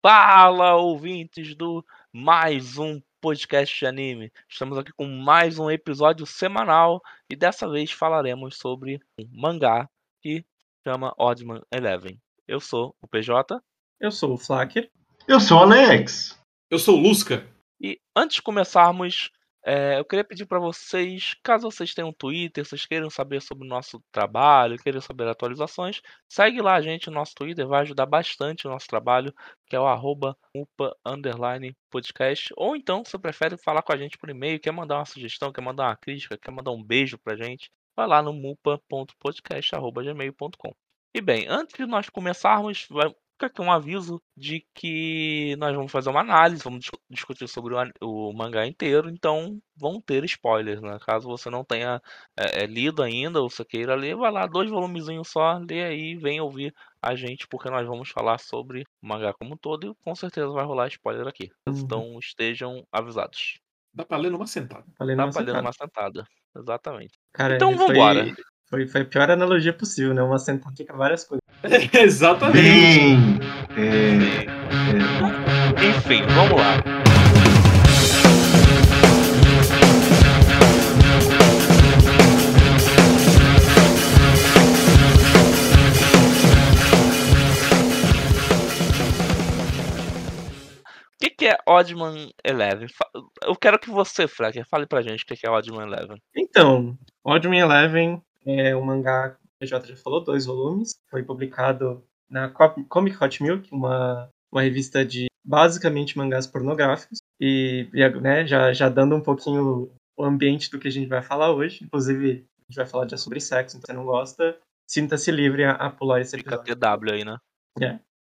Fala, ouvintes do mais um podcast de anime. Estamos aqui com mais um episódio semanal e dessa vez falaremos sobre um mangá que chama Oddman Eleven. Eu sou o PJ. Eu sou o Flacker. Eu sou o Alex. Eu sou o Lusca. E antes de começarmos, é, eu queria pedir para vocês, caso vocês tenham um Twitter, vocês queiram saber sobre o nosso trabalho, queiram saber atualizações, segue lá a gente no nosso Twitter, vai ajudar bastante o nosso trabalho, que é o arroba underline podcast. Ou então, se você prefere falar com a gente por e-mail, quer mandar uma sugestão, quer mandar uma crítica, quer mandar um beijo pra gente, vai lá no mupa.podcast.gmail.com. E bem, antes de nós começarmos, fica aqui um aviso de que nós vamos fazer uma análise, vamos dis- discutir sobre o, o mangá inteiro, então vão ter spoilers, né? Caso você não tenha é, é, lido ainda ou você queira ler, vai lá, dois volumezinhos só, lê aí, vem ouvir a gente, porque nós vamos falar sobre o mangá como um todo e com certeza vai rolar spoiler aqui. Uhum. Então estejam avisados. Dá pra ler numa sentada. Dá numa pra ler sentada. numa sentada. Exatamente. Cara, Então foi- vambora. Foi, foi a pior analogia possível, né? Uma sentada fica várias coisas. Exatamente. Bem. É, é, Enfim, vamos lá. O que, que é Oddman Eleven? Eu quero que você, Fracker, fale pra gente o que, que é Oddman Eleven. Então, Oddman Eleven é um mangá, PJ já falou, dois volumes. Foi publicado na Co- Comic Hot Milk, uma, uma revista de basicamente mangás pornográficos. E, e, né, já, já dando um pouquinho o ambiente do que a gente vai falar hoje. Inclusive, a gente vai falar já sobre sexo, então se você não gosta, sinta-se livre a, a pular esse Fica episódio. TW aí, né?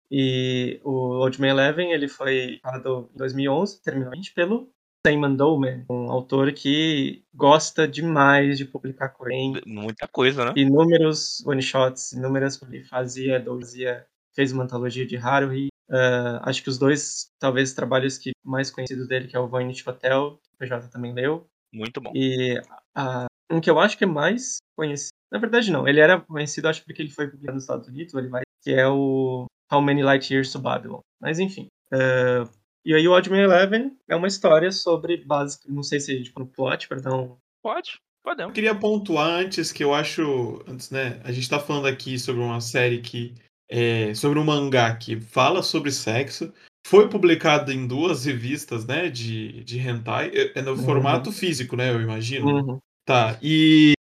E o Oldman Eleven, ele foi publicado em 2011, terminou pelo Simon Dolman, um autor que gosta demais de publicar. Tem Muita coisa, né? inúmeros one-shots, inúmeras ele fazia, fazia, fez uma antologia de Haruhi. Ah, acho que os dois, talvez, trabalhos que mais conhecidos dele, que é o Voynich Hotel, que o PJ também leu, Muito bom. e a- um que eu acho que é mais conhecido. Na verdade, não. Ele era conhecido, acho porque ele foi publicado nos Estados Unidos, ele vai, que é o How Many Light Years to Babylon. Mas enfim. eh, e aí o Oddman Eleven é uma história sobre básico. Não sei se a gente no plot, perdão. Pode, Eu podemos. queria pontuar antes que eu acho. Antes, né? A gente tá falando aqui sobre uma série que. É, sobre um mangá que fala sobre sexo. Foi publicado em duas revistas, né? De, de hentai. É é no Uhum. formato físico, né? Eu imagino. Uhum. Tá, e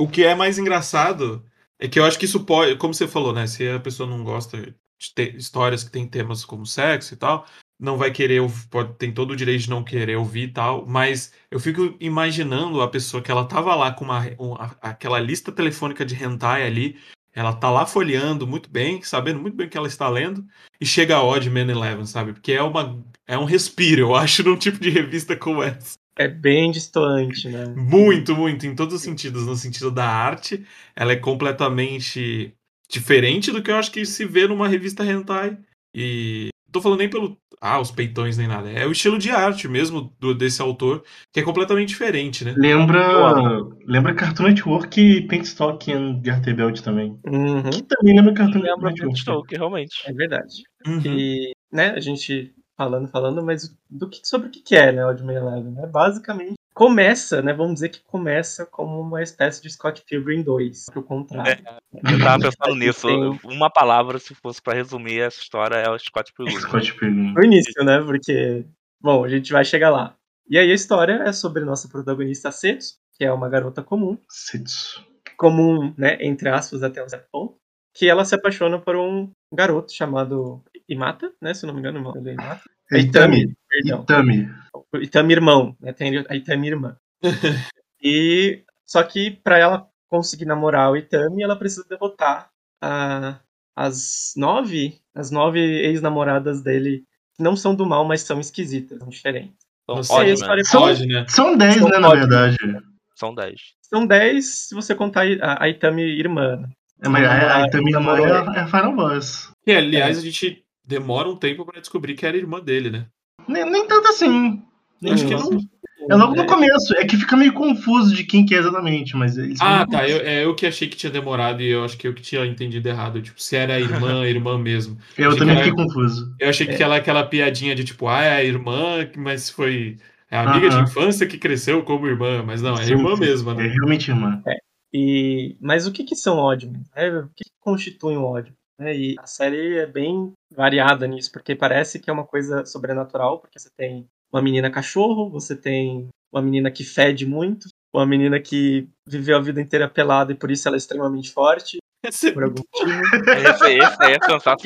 o que é mais engraçado é que eu acho que isso pode, como você falou, né? Se a pessoa não gosta de ter histórias que tem temas como sexo e tal, não vai querer, pode, tem todo o direito de não querer ouvir e tal, mas eu fico imaginando a pessoa que ela tava lá com uma, um- a- aquela lista telefônica de hentai ali, ela tá lá folheando muito bem, sabendo muito bem o que ela está lendo, e chega a Odd Man Eleven, sabe? Porque é uma é um respiro, eu acho, num tipo de revista como essa. É bem distoante, né? Muito, muito, em todos os sentidos. No sentido da arte, ela é completamente diferente do que eu acho que se vê numa revista hentai. E tô falando nem pelo. Ah, os peitões nem nada. É o estilo de arte mesmo do, desse autor, que é completamente diferente, né? Lembra. Lembra Cartoon Network e Paintstock e Garter Belt também. Uhum. Que também lembra Cartoon Lembra Network. Stoke, realmente. É verdade. Uhum. E, né, a gente falando, falando, mas do que, sobre o que que é, né, Oddman Eleven, né? Basicamente, começa, né, vamos dizer que começa como uma espécie de Scott Pilgrim 2, pro contrário. Eu tava pensando nisso. Tem- Uma palavra, se fosse pra resumir essa história, é o Scott Pilgrim. Scott Pilgrim. No início, né, porque, bom, a gente vai chegar lá. E aí a história é sobre nossa protagonista Setsu, que é uma garota comum, Setsu. comum, né, entre aspas, até um certo ponto, que ela se apaixona por um garoto chamado Imata, né, se eu não me engano, o nome dele é Imata. É Itami. perdão. Itami. O Itami irmão, né? Tem a Itami irmã. e só que pra ela conseguir namorar o Itami, ela precisa derrotar a, as nove, as nove ex-namoradas dele que não são do mal, mas são esquisitas, são diferentes. Então, história- São- Pode, né? São 10, São né, na verdade. são 10. São dez se você contar a, a Itami irmã. né? É, mas a, a Itami namorou irmã ele. é a Final Boss. E, aliás, a gente demora um tempo pra descobrir que era irmã dele, né? Nem, nem tanto assim. Nem Acho que não. É logo no É. começo, é que fica meio confuso de quem que é exatamente, mas eles Ah, tá. Eu, é eu que achei que tinha demorado e eu acho que eu que tinha entendido errado. Tipo, se era irmã, irmã mesmo. Eu achei também que fiquei era- confuso. Eu achei que É. aquela, aquela piadinha de tipo, ah, é a irmã, mas foi é a amiga Aham. de infância que cresceu como irmã. Mas não, é Sim, irmã sim. mesmo, É né? realmente irmã. E, mas o que, que são Oddmen? É, o que, que constitui um Oddman? É, e a série é bem variada nisso, porque parece que é uma coisa sobrenatural, porque você tem uma menina cachorro, você tem uma menina que fede muito, uma menina que viveu a vida inteira pelada e por isso ela é extremamente forte, Esse- por algum motivo. Esse, esse é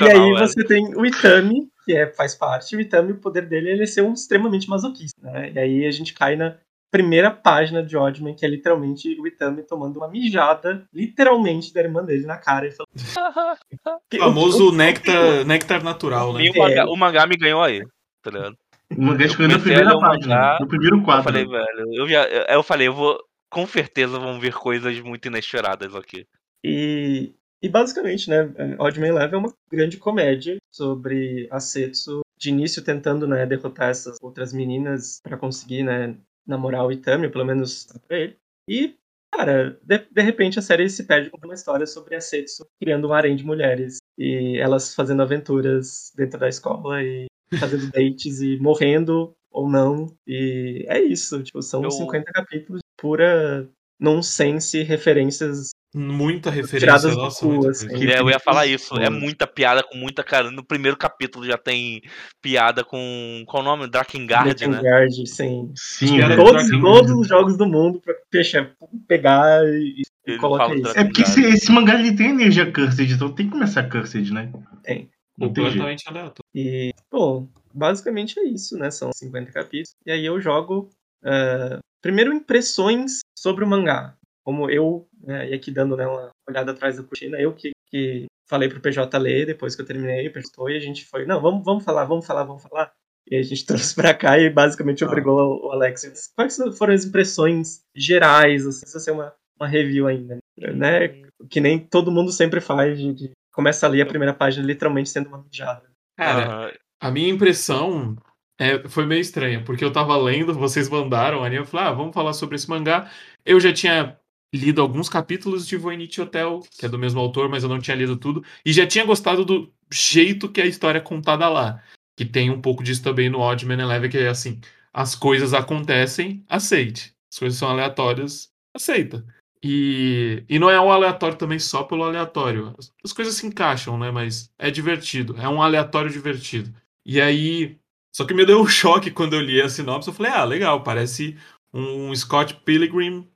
E aí velho. você tem o Itami, que é, faz parte. O Itami, o poder dele é ele ser um extremamente masoquista, né? E aí a gente cai na primeira página de Oddman, que é literalmente o Itami tomando uma mijada, literalmente, da irmã dele na cara. E falando, O famoso néctar, néctar natural, né? E o mangá, o mangá me ganhou aí, tá ligado? O mangá Eu chegou na primeira página, mangá, no primeiro Eu quadro. falei, velho, eu, já, eu, eu falei, eu vou, com certeza vão ver coisas muito inesperadas aqui. E, e basicamente, né, Oddman Leve é uma grande comédia sobre a Setsu de início tentando, né, derrotar essas outras meninas pra conseguir, né, namorar o Itami, pelo menos pra ele. E, cara, de, de repente a série se perde com uma história sobre a Setsu criando um harém de mulheres e elas fazendo aventuras dentro da escola e fazendo dates e morrendo ou não. E é isso, tipo, são Eu- 50 capítulos de pura nonsense, referências Muita referência, Tiradas do nossa, cu, muita assim. É, eu ia falar isso, é muita piada com muita cara. No primeiro capítulo já tem piada com. Qual o nome? Drakengard, né? Drakengard, sim. Sim, Cara, velho. Todos, todos os jogos do mundo pra fechar, pegar e, e colocar isso. É porque esse, esse mangá ele tem energia cursed, então tem que começar cursed, né? Tem. Completamente aleatório. E, bom, basicamente é isso, né? São 50 capítulos. E aí eu jogo. eh, primeiro, impressões sobre o mangá. Como eu, né, e aqui dando né, uma olhada atrás da cortina, eu que, que falei pro PJ ler depois que eu terminei, PJ e a gente foi, não, vamos, vamos falar, vamos falar, vamos falar. E a gente trouxe pra cá e basicamente obrigou o Alex. Quais foram as impressões gerais? Assim, precisa ser uma, uma review ainda, né? Que nem todo mundo sempre faz, de, de- começa ali a primeira página literalmente sendo uma mijada. Cara, Aham. a minha impressão é, foi meio estranha, porque eu tava lendo, vocês mandaram ali, eu falei, ah, vamos falar sobre esse mangá. Eu já tinha lido alguns capítulos de Voynich Hotel, que é do mesmo autor, mas eu não tinha lido tudo, e já tinha gostado do jeito que a história é contada lá. Que tem um pouco disso também no Oddman Eleven, que é assim, as coisas acontecem, aceite. As coisas são aleatórias, aceita. E, e não é um aleatório também só pelo aleatório. As, as coisas se encaixam, né? Mas é divertido. É um aleatório divertido. E aí. Só que me deu um choque quando eu li a sinopse. Eu falei, ah, legal, parece um Scott Pilgrim,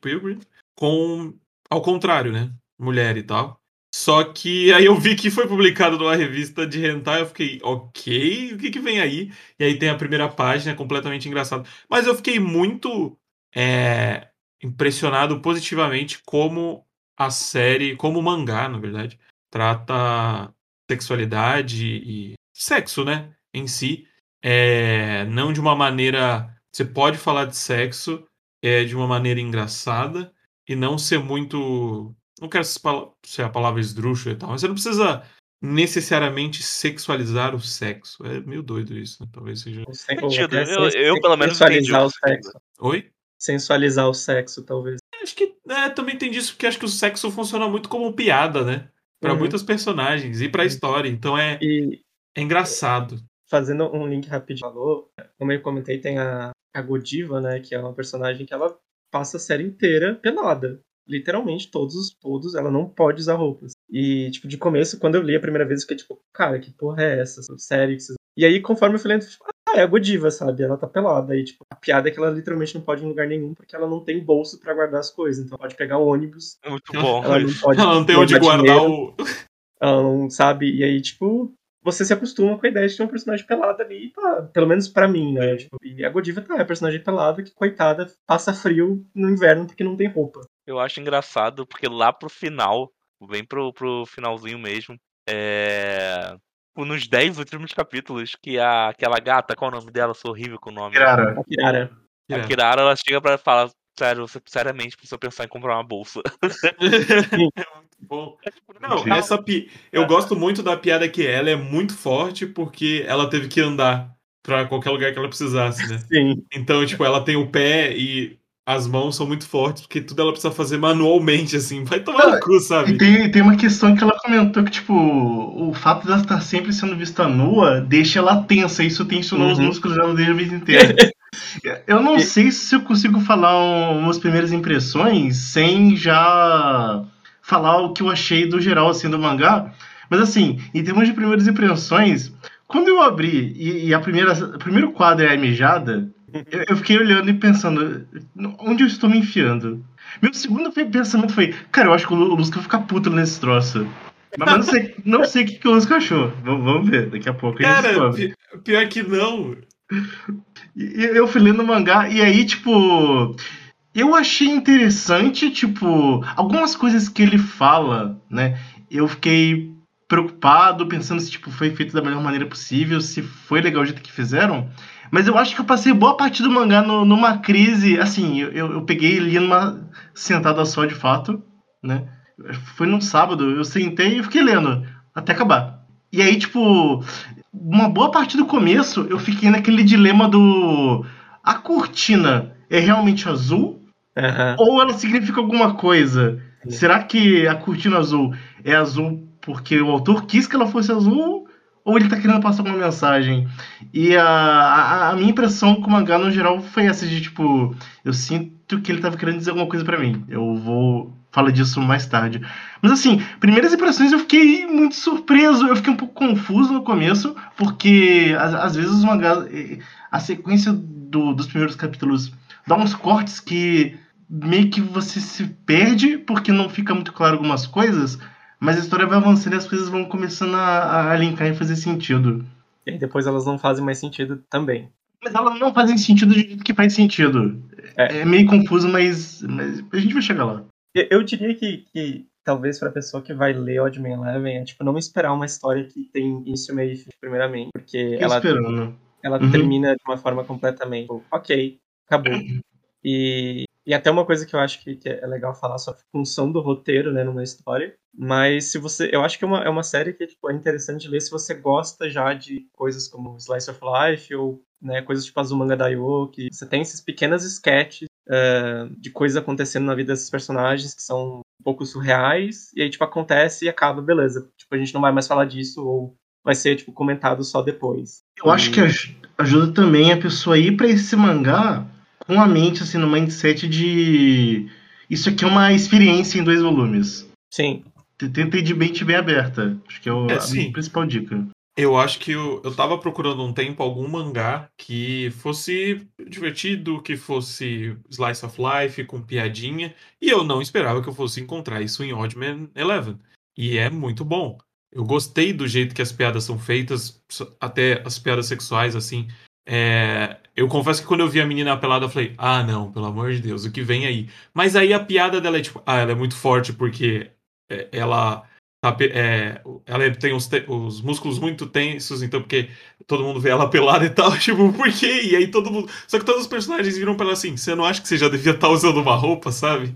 Pilgrim com. Ao contrário, né? Mulher e tal. Só que aí eu vi que foi publicado numa revista de hentai, eu fiquei, ok, o que que vem aí? E aí tem a primeira página, completamente engraçado. Mas eu fiquei muito é, impressionado positivamente como a série, como o mangá, na verdade, trata sexualidade e sexo, né, em si. É, não de uma maneira... Você pode falar de sexo é, de uma maneira engraçada e não ser muito... Não quero ser a palavra esdrúxula e tal, mas você não precisa necessariamente sexualizar o sexo. É meio doido isso, né? Talvez seja... Sentido. Eu- eu, pelo menos, sensualizar o entendi o que sexo. Oi? Sensualizar o sexo, talvez. Acho que é, também tem disso, porque acho que o sexo funciona muito como piada, né? Pra Uhum. muitos personagens e pra história. Então é, E é engraçado. fazendo um link rapidinho, falou, como eu comentei, tem a, a Godiva, né, que é uma personagem que ela passa a série inteira pelada. Literalmente, todos, os- todos, ela não pode usar roupas. E, tipo, de começo, quando eu li a primeira vez, eu fiquei tipo, cara, que porra é essa? Série que vocês... E aí, conforme eu fui lendo, eu falei, ah, é a Godiva, sabe? Ela tá pelada. E, tipo, a piada é que ela literalmente não pode ir em lugar nenhum, porque ela não tem bolso pra guardar as coisas. Então, ela pode pegar o ônibus, muito bom. ela não pode... Ela não tem onde guardar o. Ela não sabe. E aí, tipo, você se acostuma com a ideia de ter uma personagem pelada ali, pá, pelo menos pra mim, né? Tipo, e a Godiva tá, é a personagem pelada que, coitada, passa frio no inverno porque não tem roupa. Eu acho engraçado, porque lá pro final, bem pro, pro finalzinho mesmo, é. Nos 10 últimos capítulos, que a, aquela gata, qual é o nome dela? Sou horrível com o nome. Kirara. A Kirara. A Kirara, ela chega pra falar, sério, você seriamente precisa pensar em comprar uma bolsa. é muito bom. Não, Sim. essa pi... Eu gosto muito da piada que ela é muito forte porque ela teve que andar pra qualquer lugar que ela precisasse, né? Sim. Então, tipo, ela tem o pé e as mãos são muito fortes, porque tudo ela precisa fazer manualmente, assim. Vai tomar no cu, E sabe? tem, tem uma questão que ela comentou que, tipo, o fato dela estar sempre sendo vista nua deixa ela tensa. Isso tensionou os Uhum. músculos dela desde a vida inteira. Eu não sei se eu consigo falar um- umas primeiras impressões sem já falar o que eu achei do geral, assim, do mangá. Mas, assim, em termos de primeiras impressões, quando eu abri e, e a primeira, o primeiro quadro é a mijada, eu, eu fiquei olhando e pensando, onde eu estou me enfiando? Meu segundo pensamento foi, cara, eu acho que o Lu- o Lusca vai ficar puto nesse troço. Mas não sei, não sei o que, que o Lusca achou. Vamos ver, daqui a pouco a gente Cara, descobre. pior que não. Eu fui lendo o mangá e aí, tipo. Eu achei interessante, tipo, algumas coisas que ele fala, né? Eu fiquei preocupado, pensando se tipo, foi feito da melhor maneira possível, se foi legal o jeito que fizeram. Mas eu acho que eu passei boa parte do mangá no- numa crise. Assim, eu, eu eu peguei e li numa sentada só de fato, né? Foi num sábado, eu sentei e fiquei lendo até acabar. E aí, tipo, uma boa parte do começo eu fiquei naquele dilema do. A cortina é realmente azul? Aham. Ou ela significa alguma coisa? Sim. Será que a cortina azul é azul porque o autor quis que ela fosse azul? Ou ele tá querendo passar alguma mensagem? E a, a, a minha impressão com o mangá no geral foi essa de tipo, eu sinto que ele tava querendo dizer alguma coisa pra mim. Eu vou falar disso mais tarde. Mas assim, primeiras impressões eu fiquei muito surpreso, eu fiquei um pouco confuso no começo, porque às, vezes os mangás, a sequência do- dos primeiros capítulos dá uns cortes que meio que você se perde porque não fica muito claro algumas coisas, mas a história vai avançando e as coisas vão começando a, a linkar e fazer sentido. E depois elas não fazem mais sentido também. Mas elas não fazem sentido do jeito que faz sentido. É. É, meio confuso, mas, mas a gente vai chegar lá. Eu, diria que, que talvez pra pessoa que vai ler Odd Man Eleven, é tipo não esperar uma história que tem início, meio e fim primeiramente, porque Fiquei ela esperando. ela Uhum. termina de uma forma completamente, tipo, ok, acabou. E, e até uma coisa que eu acho que, que é legal falar sobre a função do roteiro, né, numa história. Mas se você. Eu acho que é uma, é uma série que tipo, é interessante ler se você gosta já de coisas como Slice of Life ou né, coisas tipo Azumanga Daioh, que você tem esses pequenos sketches eh, de coisas acontecendo na vida desses personagens que são um pouco surreais, e aí, tipo, acontece e acaba, beleza. Tipo, a gente não vai mais falar disso, ou vai ser, tipo, comentado só depois. Eu acho que aj- ajuda também a pessoa a ir pra esse mangá com a mente, assim, no mindset de. Isso aqui é uma experiência em dois volumes. Sim, Tenta ir de mente bem aberta. Acho que é, o- É, a sim. principal dica. Eu acho que eu, eu tava procurando um tempo algum mangá que fosse divertido, que fosse slice of life, com piadinha, e eu não esperava que eu fosse encontrar isso em Odd Man Eleven. E é muito bom. Eu gostei do jeito que as piadas são feitas, até as piadas sexuais, assim. É, eu confesso que quando eu vi a menina pelada, eu falei, ah, não, pelo amor de Deus, o que vem aí? Mas aí a piada dela é tipo, ah, ela é muito forte porque é, ela é, ela tem os, os músculos muito tensos, então porque todo mundo vê ela pelada e tal, tipo, por quê? E aí todo mundo. Só que todos os personagens viram pra ela assim: você não acha que você já devia estar usando uma roupa, sabe?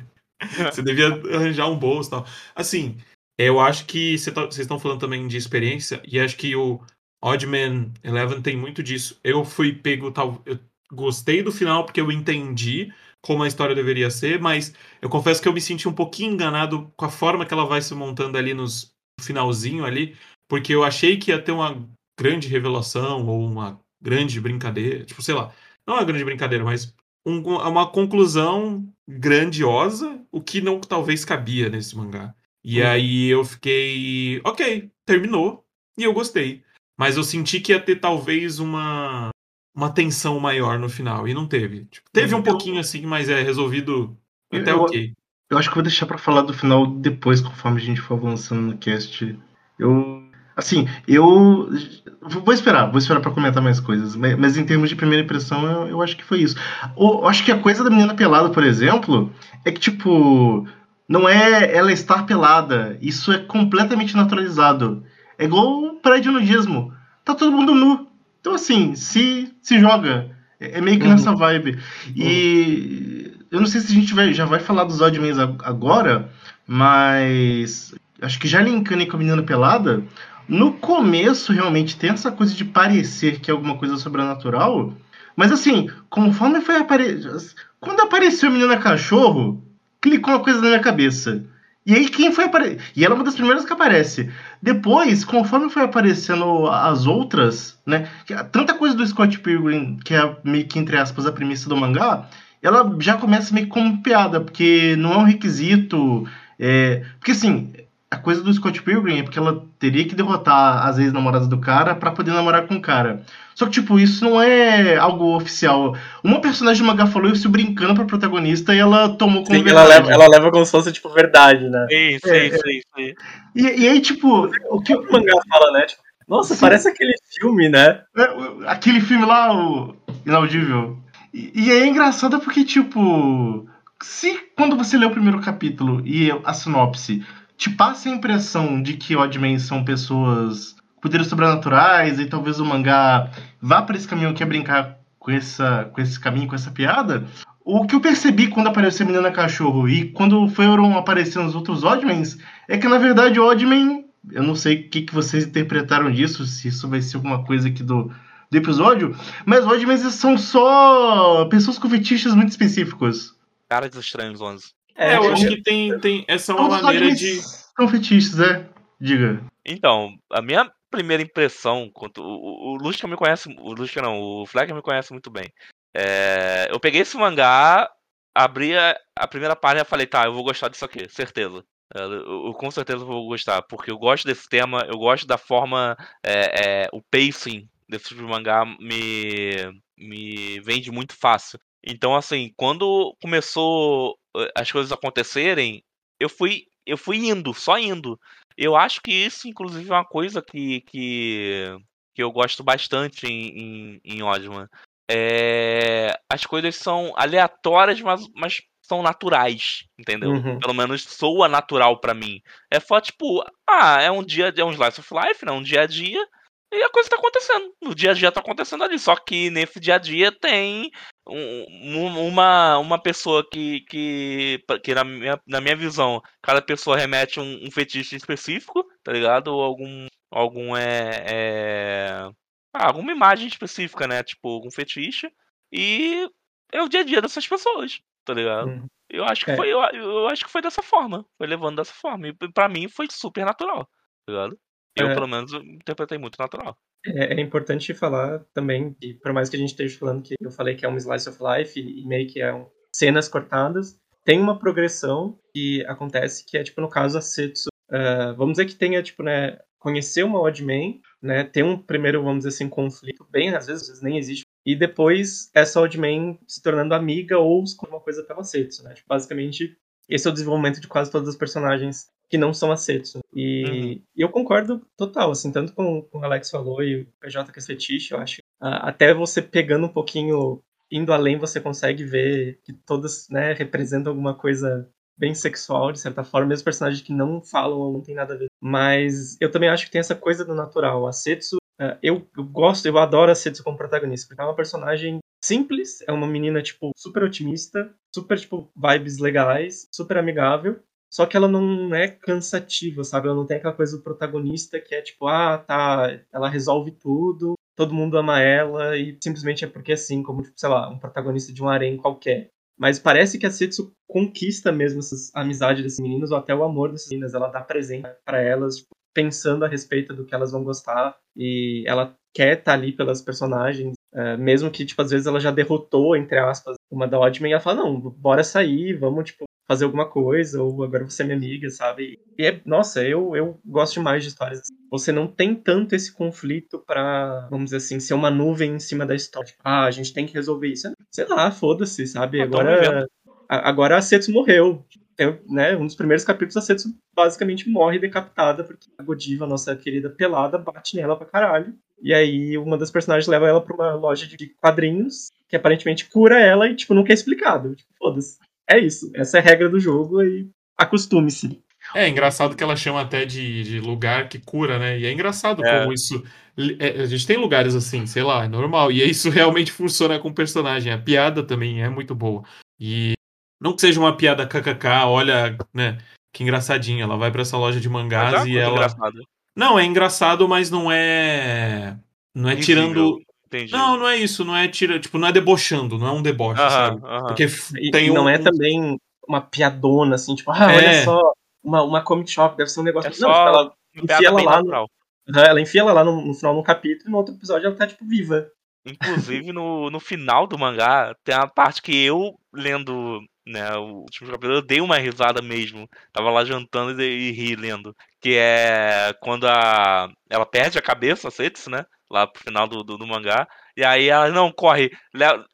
Você devia arranjar um bolso e tal. Assim, eu acho que cê tá- vocês estão falando também de experiência, e acho que o Oddman Eleven tem muito disso. Eu fui pego, tal, eu gostei do final porque eu entendi como a história deveria ser, mas eu confesso que eu me senti um pouquinho enganado com a forma que ela vai se montando ali nos no finalzinho ali, porque eu achei que ia ter uma grande revelação ou uma grande brincadeira, tipo, sei lá, não uma grande brincadeira, mas um- uma conclusão grandiosa, o que não talvez cabia nesse mangá. E Uhum. aí eu fiquei, ok, terminou e eu gostei, mas eu senti que ia ter talvez uma uma tensão maior no final e não teve. Tipo, teve um Eu- pouquinho assim, mas é resolvido até Eu- ok. Eu acho que vou deixar pra falar do final depois, conforme a gente for avançando no cast. Eu. Assim, eu. Vou esperar, vou esperar pra comentar mais coisas. Mas, mas em termos de primeira impressão, eu, eu acho que foi isso. Eu acho que a coisa da menina pelada, por exemplo, é que, tipo. Não é ela estar pelada. Isso é completamente naturalizado. É igual o prédio nudismo. Tá todo mundo nu. Então, assim, se, se joga. É é meio que Uhum. nessa vibe. E eu não sei se a gente vai- já vai falar dos Oddmans ag- agora, mas acho que já linkando com a menina pelada, no começo realmente tem essa coisa de parecer que é alguma coisa sobrenatural, mas assim, conforme foi aparecendo. Quando apareceu a menina cachorro, clicou uma coisa na minha cabeça. E aí quem foi aparecer? E ela é uma das primeiras que aparece. Depois, conforme foi aparecendo as outras, né? Tanta coisa do Scott Pilgrim, que é meio que, entre aspas, a premissa do mangá, ela já começa meio que como piada, porque não é um requisito. É... Porque assim, a coisa do Scott Pilgrim é porque ela teria que derrotar as ex-namoradas do cara para poder namorar com o cara. Só que, tipo, isso não é algo oficial. Uma personagem do mangá falou isso brincando pra protagonista e ela tomou como Sim, verdade. ela leva, ela leva como se fosse, tipo, verdade, né? Isso, É, isso, isso, isso. E, e aí, tipo, o que, O mangá fala, né? Tipo, nossa, Sim. parece aquele filme, né? É, Aquele filme lá, o Inaudível. E, e é engraçado porque, tipo, se quando você lê o primeiro capítulo e a sinopse te passa a impressão de que Oddmen são pessoas com poderes sobrenaturais e talvez o mangá vá para esse caminho que é brincar com, essa, com esse caminho, com essa piada, o que eu percebi quando apareceu a menina cachorro e quando foram aparecendo os outros Oddmens é que, na verdade, o Oddman, eu não sei o que, que vocês interpretaram disso, se isso vai ser alguma coisa aqui do, do episódio, mas Oddmans são só pessoas com fetiches muito específicos. Caras estranhos, 11. É, eu tipo, acho que tem, tem essa é uma Todos os maneira de. são fetiches, é? Diga. Então, a minha primeira impressão, quanto o, o, Lusca me conhece, o Lusca não, o Fleck me conhece muito bem. É, eu peguei esse mangá, abri a, a primeira página e falei, tá, eu vou gostar disso aqui, certeza. É, Eu, eu com certeza vou gostar, porque eu gosto desse tema, eu gosto da forma, é, é, o pacing desse tipo de mangá me, me vende muito fácil. Então, assim, quando começou as coisas acontecerem, eu fui, eu fui indo, só indo. Eu acho que isso, inclusive, é uma coisa que, que, que eu gosto bastante em, em, em Oddman. É, as coisas são aleatórias, mas, mas são naturais, entendeu? Uhum. Pelo menos soa natural pra mim. É só tipo, ah, é um dia, é um slice of life, né? Um dia a dia, e a coisa tá acontecendo. No dia a dia tá acontecendo ali. Só que nesse dia a dia tem um- um- uma, uma pessoa que, que, que na, minha, na minha visão, cada pessoa remete um, um fetiche específico, tá ligado? Ou algum, algum é, é... Ah, alguma imagem específica, né? Tipo, algum fetiche. E é o dia a dia dessas pessoas, tá ligado? Uhum. Eu acho que É. foi, eu, eu acho que foi dessa forma. Foi levando dessa forma. E pra mim foi super natural, tá ligado? Eu, É. pelo menos, interpretei muito natural. É, é importante falar também, que por mais que a gente esteja falando que eu falei que é um slice of life e meio que é um, cenas cortadas, tem uma progressão que acontece que é, tipo, no caso, a Setsu. ah, vamos dizer que tenha, tipo, né, conhecer uma Oddman, né, ter um primeiro, vamos dizer assim, conflito, bem, às vezes, às vezes nem existe, e depois essa Oddman se tornando amiga ou escolher uma coisa pela Setsu, né, tipo, basicamente, esse é o desenvolvimento de quase todas as personagens que não são a Setsu. E, Uhum. eu concordo total, assim, tanto com, com o Alex falou e o PJ que é fetiche, eu acho. até você pegando um pouquinho, indo além, você consegue ver que todas, né, representam alguma coisa bem sexual, de certa forma, mesmo personagens que não falam ou não tem nada a ver. Mas eu também acho que tem essa coisa do natural. A Setsu, ah, eu, eu gosto, eu adoro a Setsu como protagonista, porque é uma personagem simples, é uma menina, tipo, super otimista, super, tipo, vibes legais, super amigável, só que ela não é cansativa, sabe? Ela não tem aquela coisa do protagonista que é tipo, ah, tá, ela resolve tudo, todo mundo ama ela e simplesmente é porque assim, como, tipo, sei lá, um protagonista de um harém qualquer. Mas parece que a Setsu conquista mesmo essas amizades desses meninos ou até o amor dessas meninas. Ela dá presente pra elas, tipo, pensando a respeito do que elas vão gostar e ela quer estar ali pelas personagens, é, mesmo que, tipo, às vezes ela já derrotou, entre aspas, uma da Oddman e ela fala, não, bora sair, vamos, tipo, fazer alguma coisa, ou agora você é minha amiga, sabe? E é, nossa, eu, eu gosto demais de histórias. assim. Você não tem tanto esse conflito pra, vamos dizer assim, ser uma nuvem em cima da história. Tipo, ah, a gente tem que resolver isso. Sei lá, foda-se, sabe? Ah, tamo Agora, agora a Setsu morreu. Né, um dos primeiros capítulos, a Setsu basicamente morre decapitada, porque a Godiva, nossa querida pelada, bate nela pra caralho. E aí uma das personagens leva ela pra uma loja de quadrinhos, que aparentemente cura ela e, tipo, nunca é explicado. Tipo, foda-se. É isso. Essa é a regra do jogo e acostume-se. É engraçado que ela chama até de, de lugar que cura, né? E é engraçado É. como isso. é, a gente tem lugares assim, sei lá, é normal. E isso realmente funciona com o personagem. A piada também é muito boa. E não que seja uma piada kkk, olha, né? Que engraçadinha. Ela vai pra essa loja de é mangás uma e ela. engraçada. Não, é engraçado, mas não é. Não é tirando. Entendi. Não, não é isso, não é tira, tipo, não é debochando, não é um deboche, Aham, sabe? aham. Porque E, tem e não um, é também uma piadona, assim, tipo, ah, É. olha só, uma, uma comic shop, deve ser um negócio. É não, só tipo, ela, enfia ela lá no- ela enfia ela lá no, no final de um capítulo e no outro episódio ela tá, tipo, viva. Inclusive, no, no final do mangá, tem uma parte que eu, lendo né, o último capítulo, eu dei uma risada mesmo. Tava lá jantando e, e ri lendo. Que é quando a, ela perde a cabeça, a Setsu, né? Lá pro final do, do, do mangá. E aí ela, não, corre.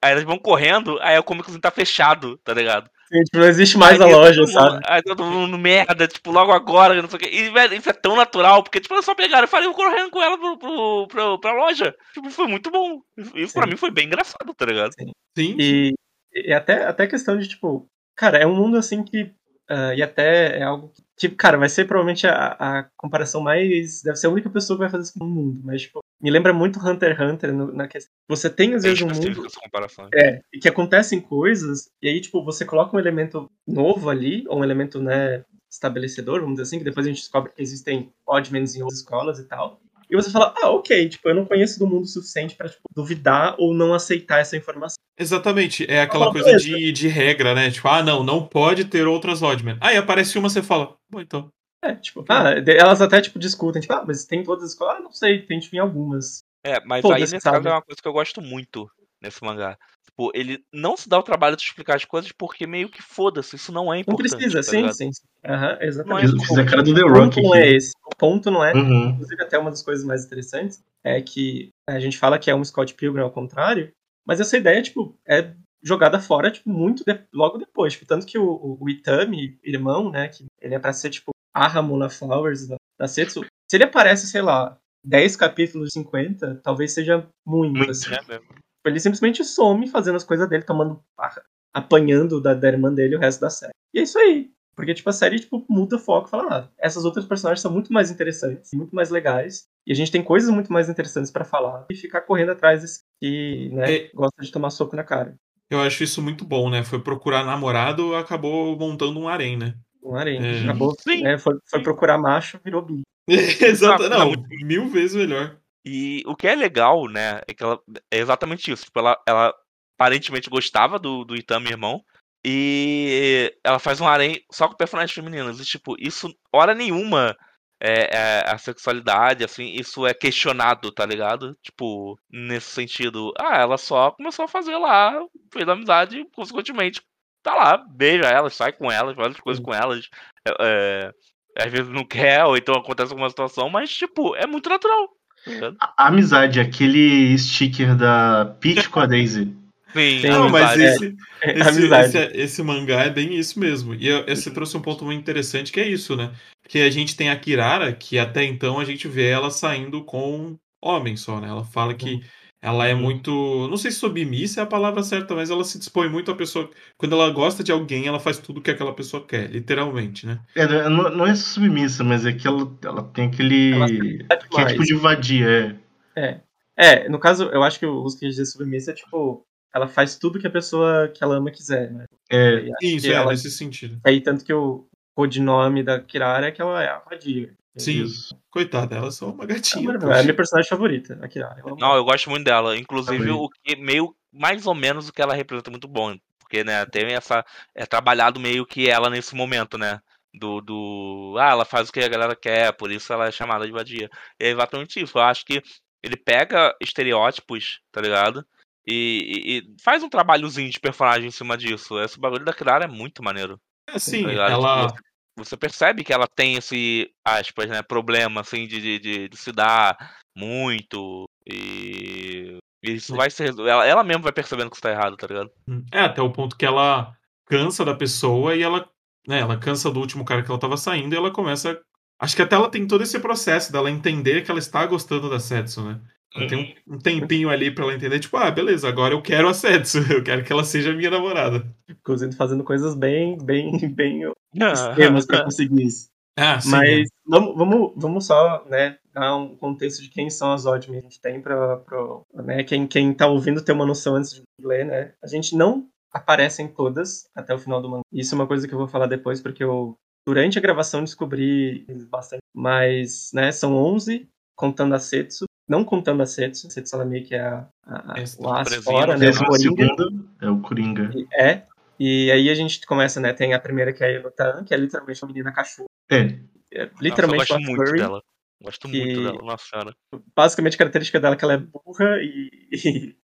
Aí elas vão correndo, aí o Comic tá fechado, tá ligado? Assim, tipo, não existe mais Aí a loja, mundo- sabe? Aí todo mundo merda, tipo, logo agora, não sei o quê. E, velho, isso é tão natural, porque, tipo, elas só pegaram e fariam correndo com ela pro, pro, pro- pra loja. Tipo, foi muito bom. Isso pra Sim. mim foi bem engraçado, tá ligado? Sim, E, e até, até questão de, tipo, cara, é um mundo assim que. ah, e até é algo que, tipo, cara, vai ser provavelmente a, a comparação mais. Deve ser a única pessoa que vai fazer isso no mundo, mas, tipo, me lembra muito Hunter x Hunter no- na questão. Você tem, às vezes, um mundo. comparação. É, e que acontecem coisas, e aí, tipo, você coloca um elemento novo ali, ou um elemento, né, estabelecedor, vamos dizer assim, que depois a gente descobre que existem oddmans em outras escolas e tal. E você fala, ah, ok, tipo, eu não conheço do mundo o suficiente pra, tipo, duvidar ou não aceitar essa informação. exatamente. É aquela coisa beleza. de, de regra, né? Tipo, ah, não, não pode ter outras Oddman. Aí aparece uma, você fala, bom, então. É, tipo, ah, elas até, tipo, discutem, tipo, ah, mas tem todas as escolas? Ah, não sei, tem, tipo, em algumas. É, mas aí nesse sabe? caso é uma coisa que eu gosto muito nesse mangá. Tipo, ele não se dá o trabalho de explicar as coisas porque meio que foda-se, isso não é Não importante. precisa, tá sim, ligado? sim, sim. Aham, Não exatamente. é fiz a cara do The O Rock ponto não é esse. O ponto não é, Uhum. inclusive até uma das coisas mais interessantes, é que a gente fala que é um Scott Pilgrim ao contrário, mas essa ideia, tipo, é jogada fora, tipo, muito de- logo depois. Tipo, tanto que o, o, o Itami, irmão, né, que ele é pra ser, tipo, a Ramona Flowers da, da Setsu, se ele aparece, sei lá, 10 capítulos de 50, talvez seja muito, Muito. assim. É mesmo. Ele simplesmente some fazendo as coisas dele, tomando. apanhando da, da irmã dele o resto da série. E é isso aí. Porque, tipo, a série, tipo, muda o foco e fala, ah, essas outras personagens são muito mais interessantes, muito mais legais, e a gente tem coisas muito mais interessantes pra falar, e ficar correndo atrás desse que, né, É. gosta de tomar soco na cara. Eu acho isso muito bom, né? Foi procurar namorado, acabou montando um harém, né? Um harém. É. Acabou, Sim. né, foi, foi procurar macho, virou bi. Exato, Ah, não, não. mil vezes melhor. E o que é legal, né, é que ela é exatamente isso. Tipo, ela, ela aparentemente gostava do, do Itami, irmão, e ela faz um harém só com personagens femininos. E, tipo, isso, hora nenhuma, é, é, a sexualidade, assim, isso é questionado, tá ligado? Tipo, nesse sentido, ah, ela só começou a fazer lá, fez amizade, consequentemente, tá lá, beija elas, sai com elas, faz as coisas com elas. É, é, às vezes não quer, ou então acontece alguma situação, mas, tipo, é muito natural. tá? A amizade, aquele sticker da Peach com a Daisy. Sim, Não, mas amizade. esse, esse, Amizade. esse, esse mangá é bem isso mesmo. E você trouxe um ponto muito interessante que é isso, né? Porque a gente tem a Kirara, que até então a gente vê ela saindo com homens só, né? Ela fala que ela é muito. Não sei se submissa é a palavra certa, mas ela se dispõe muito à pessoa. Quando ela gosta de alguém, ela faz tudo que aquela pessoa quer, literalmente, né? É, não, não é submissa, mas é que ela, ela tem aquele. Ela Que é tipo de vadia, é. É, no caso, eu acho que o uso que dizer submissa é, tipo, ela faz tudo que a pessoa que ela ama quiser, né? É, Isso, é, ela- nesse sentido. Aí, tanto que o codinome da Kirara é que ela é a vadia. Sim, isso. coitada, ela é só uma É gatinha. É a minha personagem favorita, a Kirara. Eu amo Não, eu gosto muito dela. Inclusive, Também. o que meio mais ou menos o que ela representa é muito bom. Porque, né, tem essa. É trabalhado meio que ela nesse momento, né? Do, do. Ah, ela faz o que a galera quer, por isso ela é chamada de vadia. E é exatamente isso. Eu acho que ele pega estereótipos, tá ligado? E, e- e faz um trabalhozinho de personagem em cima disso. Esse bagulho da Kirara é muito maneiro. É, sim, tá ela. Você percebe que ela tem esse, aspas, né, problema, assim, de, de, de, de se dar muito e isso vai ser, ela, ela mesma vai percebendo que isso tá errado, tá ligado? É, até o ponto que ela cansa da pessoa e ela, né, ela cansa do último cara que ela tava saindo e ela começa. Acho que até ela tem todo esse processo dela entender que ela está gostando da Setsu, né? Tem um, um tempinho ali pra ela entender, tipo, ah, beleza, agora eu quero a Setsu, eu quero que ela seja minha namorada. Inclusive fazendo coisas bem, bem, bem extremas pra conseguir isso. Ah, sim. Mas vamos, vamos, vamos só, né, dar um contexto de quem são as Oddmen. A gente tem pra, pro, né, quem, quem tá ouvindo ter uma noção antes de ler, né? A gente não aparece em todas até o final do mangá. Isso é uma coisa que eu vou falar depois, porque eu, durante a gravação, descobri bastante mas, né, são 11, contando a Setsu. Não contando a Setsu, a Setsu ela meio que é a, a, o as fora, né, o Décima Coringa. segunda é o Coringa. E- É. E aí a gente começa, né? Tem a primeira que é a Yunotan, que é literalmente uma menina cachorro. É, É Nossa, literalmente eu gosto muito dela. Gosto muito dela, nossa senhora. Basicamente a característica dela é que ela é burra e, e,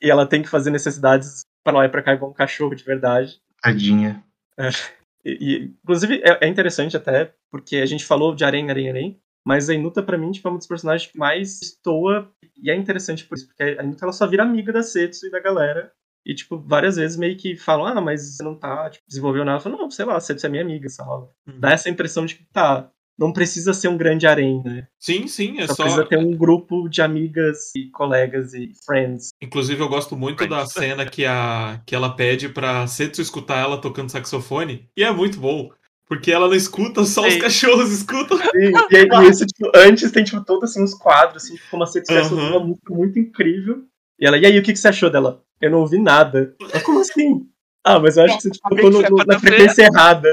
e ela tem que fazer necessidades pra lá e pra cá igual um cachorro de verdade. tadinha. E, e, inclusive é, é interessante até, porque a gente falou de Arém, Arém, Arém, mas a Inuta pra mim tipo, é um dos personagens que mais estoa e é interessante por isso, porque a Inuta ela só vira amiga da Setsu e da galera. E, tipo, várias vezes meio que falam, ah, mas você não tá, tipo, desenvolveu nada. Eu falo, não, sei lá, a Setsu é minha amiga, sabe? Uhum. Dá essa impressão de que, tá, não precisa ser um grande harém, né? Sim, sim, é Só, só. precisa ter um grupo de amigas e colegas e friends. Inclusive, eu gosto muito da Friends. cena que, a, que ela pede pra Setsu escutar ela tocando saxofone. E é muito bom. Porque ela não escuta, só os Sim. cachorros escutam. E, e, e isso, tipo, antes tem, tipo, todos assim, uns quadros, assim, tipo, como a Setsu Aham. uhum. uma música muito incrível. E ela, e aí, o que, que você achou dela? Eu não ouvi nada. Mas como assim? Ah, mas eu acho que você tipo, tocou no- no- na frequência errada.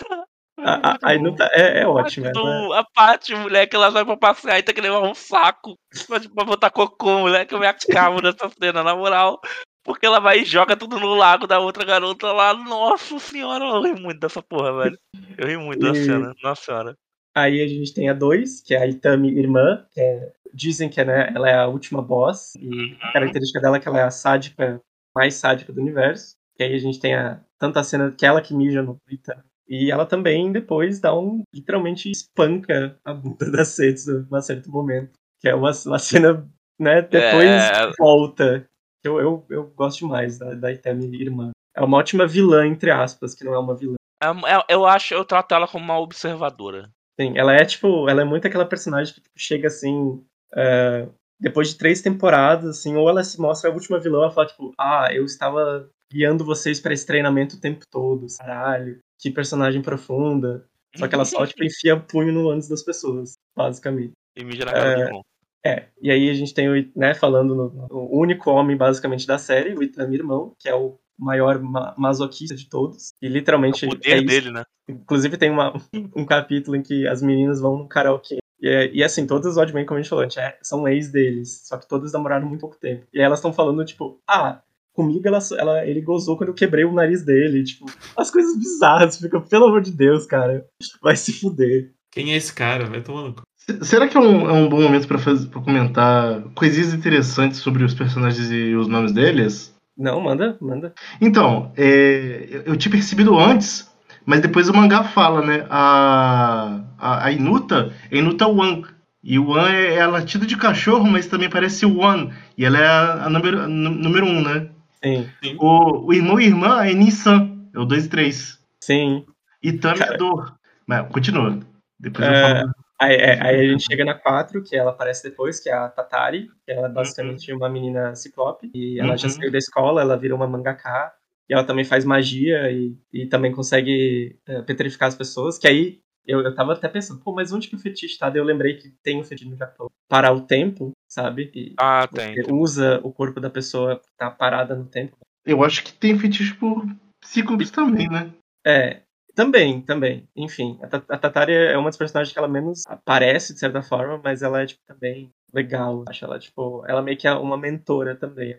A, a, a Inuta é, é. Parte ela- do- A parte, moleque, ela vai pra passear e tem que levar um saco pra, pra botar cocô, moleque. Eu me acabo nessa cena, na moral. Porque ela vai e joga tudo no lago da outra garota lá. Nossa senhora, eu ri muito dessa porra, velho. Eu ri muito da E- cena, nossa senhora. Aí a gente tem a 2, que é a Itami irmã, que é- dizem que né, ela é a última boss, e a característica dela é que ela é a sádica, mais sádica do universo. E aí a gente tem a, tanto a cena que ela que mija no Itami, e ela também depois dá um, literalmente espanca a bunda da Setsu num certo momento. Que é uma, uma cena, né, depois É. volta. Eu, eu, eu gosto demais da, da Itami irmã. É uma ótima vilã, entre aspas, que não é uma vilã. É- é- Eu acho, eu trato ela como uma observadora. Sim, ela é tipo, ela é muito aquela personagem que tipo, chega assim, é, depois de três temporadas, assim, ou ela se mostra a última vilã, ela fala tipo, ah, eu estava guiando vocês pra esse treinamento o tempo todo, caralho, que personagem profunda. Só que ela só tipo enfia o punho no ânus das pessoas, basicamente. E mija na cara do irmão. É, e aí a gente tem o, né, falando no, no- o único homem basicamente da série, o Itami irmão, que é o maior ma masoquista de todos, e literalmente O é poder isso. dele, né? Inclusive tem uma, um capítulo em que as meninas vão no karaokê. E, é- e assim, todas, Oddman, como a gente falou, é- são ex deles. Só que todas namoraram muito pouco tempo. E aí elas estão falando, tipo, ah, comigo ela, ela- ele gozou quando eu quebrei o nariz dele. Tipo, as coisas bizarras. Fica, pelo amor de Deus, cara. Vai se fuder. Quem é esse cara? Vai tomar no cu. Será que é um, é um bom momento pra comentar coisinhas interessantes sobre os personagens e os nomes deles? Não, manda, manda. Então, é, eu, eu tinha percebido antes, mas depois o mangá fala, né? A, a, a Inuta é Inuta One. E o One é, é a latida de cachorro, mas também parece o One. E ela é a, a número, a nú- número um, né? Sim, O, o irmão e irmã é Nissan, é o 2 e 3. sim. E Tami é dor. Mas continua. Depois eu É, falo. Aí, é, aí a gente chega na 4, que ela aparece depois, que é a Tatari, que ela é basicamente uma menina ciclope, e ela já Uhum. saiu da escola, ela vira uma mangaka, e ela também faz magia e, e também consegue é, petrificar as pessoas, que aí eu, eu tava até pensando, pô, mas onde que o fetiche tá? Daí eu lembrei que tem um fetiche no Japão. Parar o tempo, sabe? E Ah, tem. você usa o corpo da pessoa que tá parada no tempo. Eu acho que tem fetiche por cíclopes também, né? É, também, também. Enfim, a, a Tatari é uma das personagens que ela menos aparece, de certa forma, mas ela é, tipo, também legal. Acho ela, tipo, ela meio que é uma mentora também.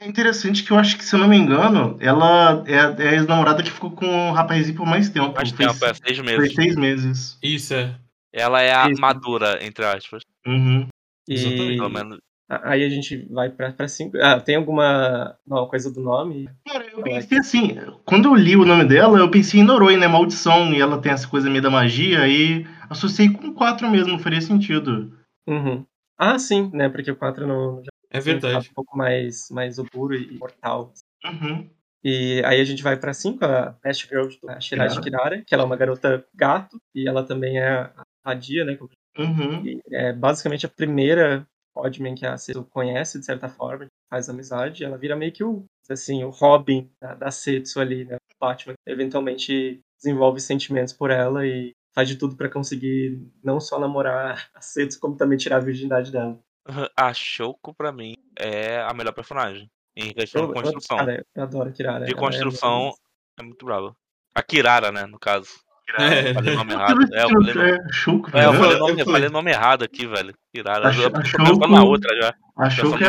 É interessante que eu acho que, se eu não me engano, ela é, a- é a ex-namorada que ficou com o rapazinho por mais tempo. Mais Foi- tempo, é seis Foi meses. seis meses. Isso é. Ela é a Isso. madura, entre aspas. Uhum. E Pelo menos. Aí a gente vai pra, pra cinco. Ah, tem alguma não, coisa do nome? Cara, eu pensei assim, quando eu li o nome dela, eu pensei em Noroi, né? Maldição, e ela tem essa coisa meio da magia, e associei com quatro mesmo, faria sentido. Uhum. Ah, sim, né? Porque o 4 no, no Japão É é verdade. um pouco mais, mais oburo e mortal. Uhum. E aí a gente vai pra 5, a Best Girl, a Shiraji Kirara, que ela é uma garota gato, e ela também é a Radia, né? Uhum. É basicamente a primeira Oddman que a Setsu conhece, de certa forma, faz amizade. Ela vira meio que o, assim, o Robin da, da Setsu ali, né? O Batman eventualmente desenvolve sentimentos por ela e faz de tudo pra conseguir não só namorar a Setsu, como também tirar a virgindade dela. A Shoko, pra mim, é a melhor personagem. Em questão de construção. cara, eu adoro Kirara. de é construção, é muito brava. A Kirara, né, no caso. É. Eu falei o nome errado. É, eu falei, É, Shulk, é, eu falei, Eu nome, eu falei- nome errado aqui, velho. Irado. Acho- Eu tô achou pensando que- na outra já. Achou que é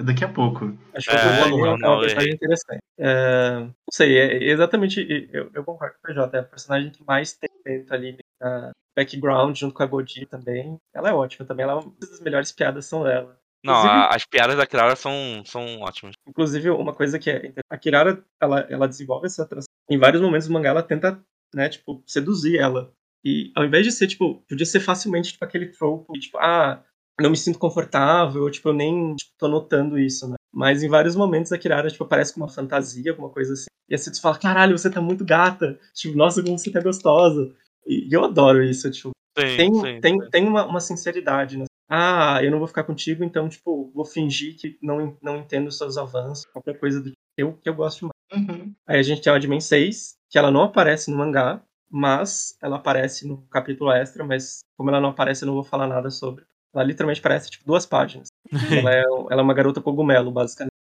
é daqui a pouco. Achou É, que é não, uma personagem interessante. É, não sei, é exatamente. Eu, eu concordo com o PJ. É a personagem que mais tem dentro ali na background, junto com a Godin também. Ela é ótima também. Ela, uma das melhores piadas são dela. Não, Inclusive- as piadas da Kirara são, são ótimas. Inclusive, uma coisa que é. A Kirara, ela, ela desenvolve essa atração. Em vários momentos do mangá, ela tenta, né, tipo, seduzir ela. E ao invés de ser, tipo, podia ser facilmente, tipo, aquele tropo, tipo, ah, não me sinto confortável, ou, tipo, eu nem tipo, tô notando isso, né? Mas em vários momentos a Kirara, tipo, aparece com uma fantasia, alguma coisa assim. E a Setsu fala, caralho, você tá muito gata. Tipo, nossa, como você tá gostosa. E eu adoro isso, tipo, Sim, tem, sim. tem, tem uma, uma sinceridade, né? Ah, eu não vou ficar contigo, então, tipo, vou fingir que não, não entendo os seus avanços, qualquer coisa do tipo eu, que eu gosto mais. Uhum. Aí a gente tem a Admin 6, que ela não aparece no mangá, mas ela aparece no capítulo extra, mas como ela não aparece, eu não vou falar nada sobre. Ela literalmente aparece, tipo, duas páginas. ela, é, ela é uma garota cogumelo, basicamente.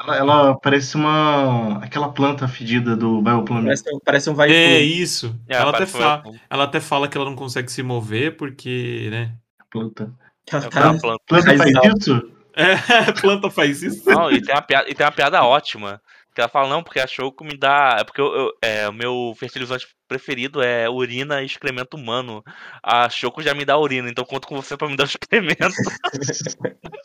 Ela, ela parece uma. aquela planta fedida do Bioplan. Parece, parece um vai É isso. É, ela, até parece fa... uma- ela até fala que ela não consegue se mover porque, né? Planta. Ela é tá- planta. Planta faz Raizal. isso? É, planta faz isso. Não, e tem, uma piada, e tem uma piada ótima. Que ela fala, não, porque a Shouko me dá. É porque eu, eu- é, o meu fertilizante preferido é urina e excremento humano. A Shouko já me dá urina, então conto com você pra me dar o excremento.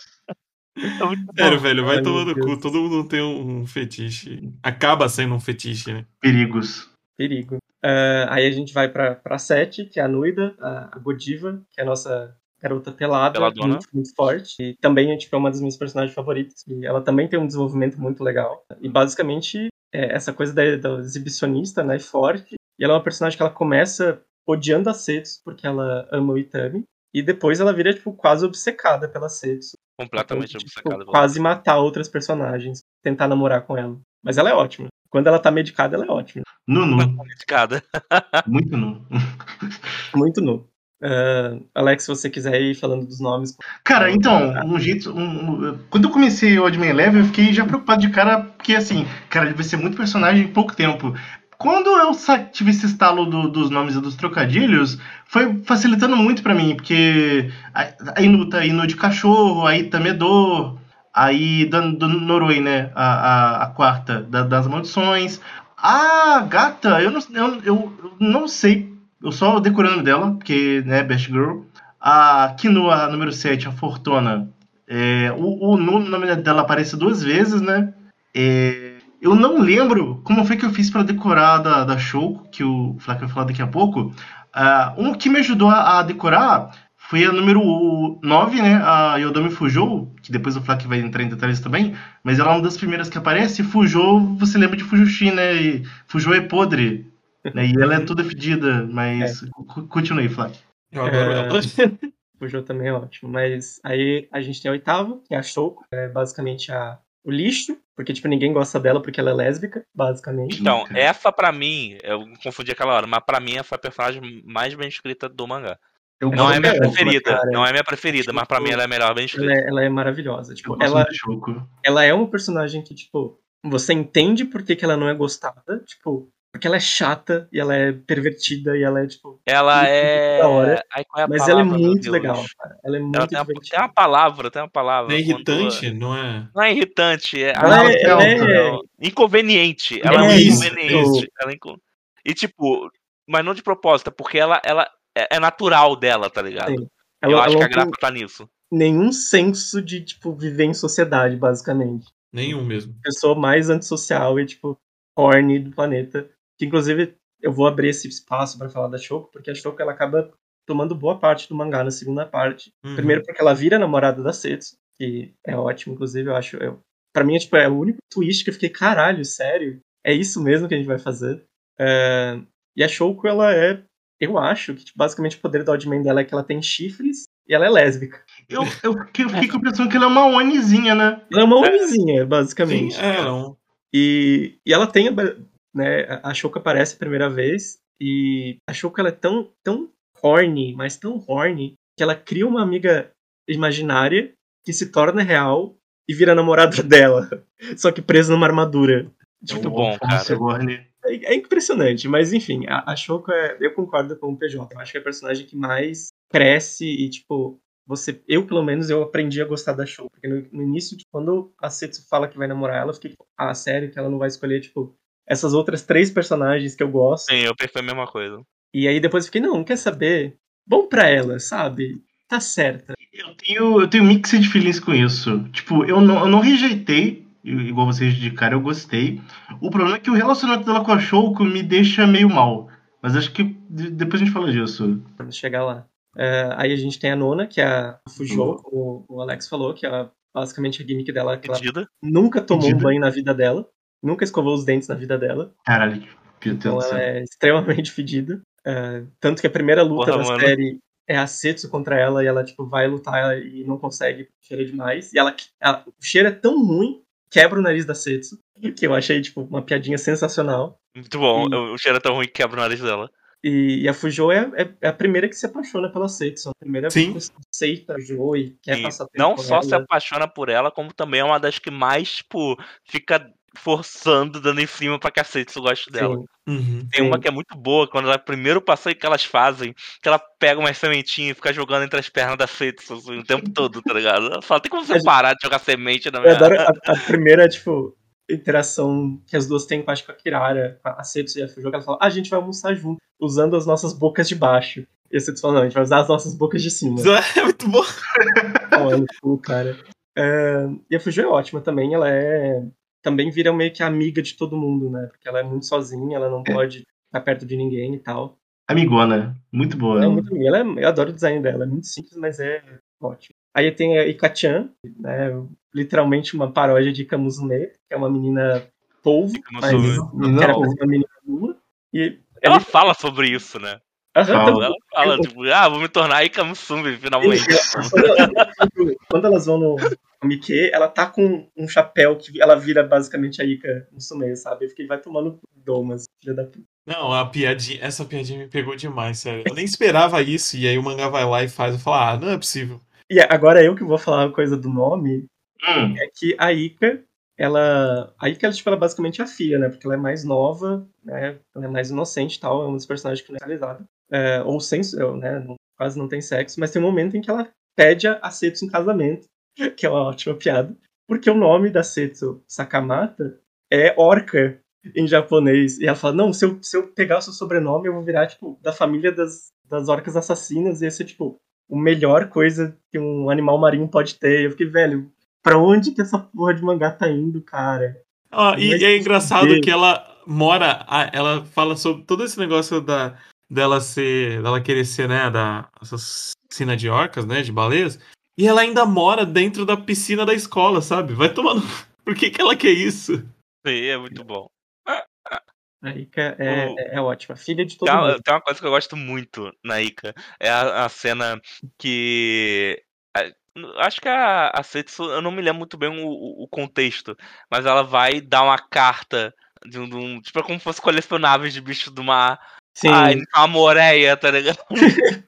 é muito bom. Sério, velho, vai Ai, tomando cu. Todo mundo tem um fetiche. Acaba sendo um fetiche, né? Perigos. Perigo. Ah, aí a gente vai pra, pra Sete, que é a Nuida, a, a Godiva, que é a nossa garota pelada, Peladona. muito, muito forte. E também tipo, é uma das minhas personagens favoritas. E ela também tem um desenvolvimento muito legal. E basicamente, é essa coisa da, da exibicionista, né, forte. E ela é uma personagem que ela começa odiando a Setsu, porque ela ama o Itami. E depois ela vira, tipo, quase obcecada pela Setsu. Completamente Então, tipo, obcecado. pela- quase matar outras personagens, tentar namorar com ela. Mas ela é ótima. Quando ela tá medicada, ela é ótima. Nunu. Obcecada. Muito nu. Muito nu. Ah, Alex, se você quiser ir falando dos nomes. Cara, então, um jeito. um- um- quando eu comecei o Oddman Eleven, eu fiquei já preocupado de cara, porque assim, cara, vai ser muito personagem em pouco tempo. Quando eu tive esse estalo do- dos nomes e dos trocadilhos, foi facilitando muito pra mim, porque a- a Inu tá Inu de cachorro, aí Tamedor, aí do, do Noroi, né? A, a, a quarta da- das maldições. A gata, eu não, eu, eu não sei, eu só decorei o nome dela, porque, né, Best Girl. A Kinoa número 7, a Fortuna. É, o, o no- nome dela aparece duas vezes, né? É, eu não lembro como foi que eu fiz pra decorar da, da Shouko, que o Flávio vai falar daqui a pouco. Ah, um que me ajudou a, a decorar foi a número 9, né? A Yodomi Fujou, que depois o Flávio vai entrar em detalhes também, mas ela é uma das primeiras que aparece. Fujou, você lembra de Fujushi, né? E Fujou é podre. Né? E ela é toda fedida, mas cu- continue, Flávio. Eu adoro É. ela. O jogo também é ótimo. Mas aí a gente tem a oitava, que é a Shouko. É basicamente a, o lixo, porque tipo, ninguém gosta dela porque ela é lésbica, basicamente. Então, essa pra mim, eu confundi aquela hora, mas pra mim essa foi a personagem mais bem escrita do mangá. Eu Não é minha preferida, cara. não é minha preferida, mas pra mim ela é a melhor bem Ela escrita. é, ela é maravilhosa. Tipo, ela, ela é uma personagem que, tipo, você entende por que, que ela não é gostada, tipo, porque ela é chata e ela é pervertida e ela é, tipo. Ela é. da hora, Ai, é a Mas ela é palavra, muito legal, cara. Ela é muito Ela tem uma, tem uma palavra, tem uma palavra. É quando- irritante, não é? Não é irritante, é, Ela é, ela é- inconveniente. Ela é, É muito isso. inconveniente. Ela é inco- E tipo, mas não de propósito, é porque ela, ela é é natural dela, tá ligado? Sim. Eu ela, acho ela que a graça tá nisso. nenhum senso de, tipo, viver em sociedade, basicamente. Nenhum mesmo. pessoa mais antissocial e, tipo, horny do planeta. Que, inclusive, eu vou abrir esse espaço pra falar da Shoko, porque a Shoko, ela acaba tomando boa parte do mangá na segunda parte. Uhum. Primeiro porque ela vira namorada da Setsu, que é ótimo, inclusive, eu acho. Eu, pra mim, é, tipo, é o único twist que eu fiquei, caralho, sério? É isso mesmo que a gente vai fazer? É, E a Shoko, ela é... Eu acho que, tipo, basicamente, o poder do Oddman dela é que ela tem chifres e ela é lésbica. Eu, eu, fiquei- eu fiquei com a impressão que ela é uma onizinha, né? Ela é uma Sim, basicamente. é, não. E, e ela tem, né, a Shouko aparece a primeira vez e a Shouko ela é tão, tão horny, mas tão horny, que ela cria uma amiga imaginária que se torna real e vira namorada dela, só que presa numa armadura. Muito bom, cara. É, é impressionante, mas enfim, a, a Shoko é. Eu concordo com o PJ. Eu acho que é a personagem que mais cresce e, tipo, você. Eu, pelo menos, eu aprendi a gostar da Shoko. Porque no, no início, tipo, quando a Setsu fala que vai namorar ela, eu fiquei, tipo, ah, sério, que ela não vai escolher, tipo, essas outras três personagens que eu gosto. Sim, eu pensei a mesma coisa. E aí depois eu fiquei, não, quer saber? Bom pra ela, sabe? Tá certa. Eu tenho, eu tenho mixed feelings com isso. Tipo, eu não, eu não rejeitei, igual vocês de cara, eu gostei. O problema é que o relacionamento dela com a Shouko me deixa meio mal. Mas acho que de- depois a gente fala disso. Vamos chegar lá. É, aí a gente tem a nona, que é a Fujo, como o Alex falou, que é basicamente a gimmick dela, que ela nunca tomou um Pedida. banho na vida dela, nunca escovou os dentes na vida dela, Caralho, meu Deus então do ela céu. é extremamente fedida. É, tanto que a primeira luta Porra, da mano. série é a Setsu contra ela e ela tipo vai lutar e não consegue, cheira demais. E ela, ela- o cheiro é tão ruim, quebra o nariz da Setsu, que eu achei tipo uma piadinha sensacional. Muito bom. E- O cheiro é tão ruim que quebra o nariz dela. E, e a Fujo é, é- é a primeira que se apaixona pela Setsu, a primeira Sim. que aceita a Jo e quer E passar tempo não com só ela. se apaixona por ela, como também é uma das que mais, tipo, fica forçando, dando em cima pra cacete se goste dela. Uhum. Tem uma Sim. que é muito boa, quando ela primeiro passeio que elas fazem, que ela pega umas sementinhas e fica jogando entre as pernas da Fetsu assim, o tempo todo, tá ligado? Ela fala, tem como você parar de jogar semente na Eu minha... adoro a, a primeira, tipo, interação que as duas têm, acho, com a Kirara, a Setsu e a Fujo, que ela fala, ah, a gente vai almoçar junto, usando as nossas bocas de baixo. E a Setsu fala, não, a gente vai usar as nossas bocas de cima. É muito bom. Olha, pô, cara. É, e a Fujo é ótima também, ela é... Também vira meio que amiga de todo mundo, né? Porque ela é muito sozinha, ela não pode ficar perto de ninguém e tal. Amigona, muito boa. Ela é ela. muito amiga. Ela é- eu adoro o design dela, é muito simples, mas é ótimo. Aí tem a Ika-chan, né? Literalmente uma paródia de Kamuzume, que é uma menina polvo, mas que era uma menina nua. E Ela fala sobre isso, né? Aham, Fala. Ela fala, tipo, ah, vou me tornar Ikamusumi, finalmente. quando, quando elas vão no Mickey, ela tá com um chapéu que ela vira basicamente a Ika Musume, sabe? Eu fiquei, vai tomando domas, filha da puta. Não, a piadinha, essa piadinha me pegou demais, sério. Eu nem esperava isso, e aí o mangá vai lá e faz. Eu falo, ah, não é possível. E agora eu que vou falar uma coisa do nome, Hum, é que a Ika, ela. A Ika, ela, tipo, ela é basicamente a filha, né? Porque ela é mais nova, né? Ela é mais inocente e tal, é um dos personagens que não é realizado. É, ou sem, né? quase não tem sexo, mas tem um momento em que ela pede a a Setsu em casamento, que é uma ótima piada. Porque o nome da Setsu Sakamata é orca em japonês. E ela fala, não, se eu, se eu pegar o seu sobrenome, eu vou virar, tipo, da família das, das orcas assassinas, e esse é, tipo, a melhor coisa que um animal marinho pode ter. Eu fiquei, velho, pra onde que essa porra de mangá tá indo, cara? Ah, e Mas é engraçado que ela mora, ela fala sobre todo esse negócio da dela ser, dela querer ser, né, da assassina de orcas, né, de baleias, e ela ainda mora dentro da piscina da escola, sabe? Vai tomando. Por que que ela quer isso? Sim, é muito bom. A Ika é, O- é, é ótima. Filha de todo Tem uma, mundo. tem uma coisa que eu gosto muito na Ika. É a, a cena que. a- acho que a, a Setsu, eu não me lembro muito bem o, o- o contexto, mas ela vai dar uma carta de um. de um- tipo, é como se fosse colecionáveis de bichos do mar. Sim. Ah, uma moreia, tá ligado?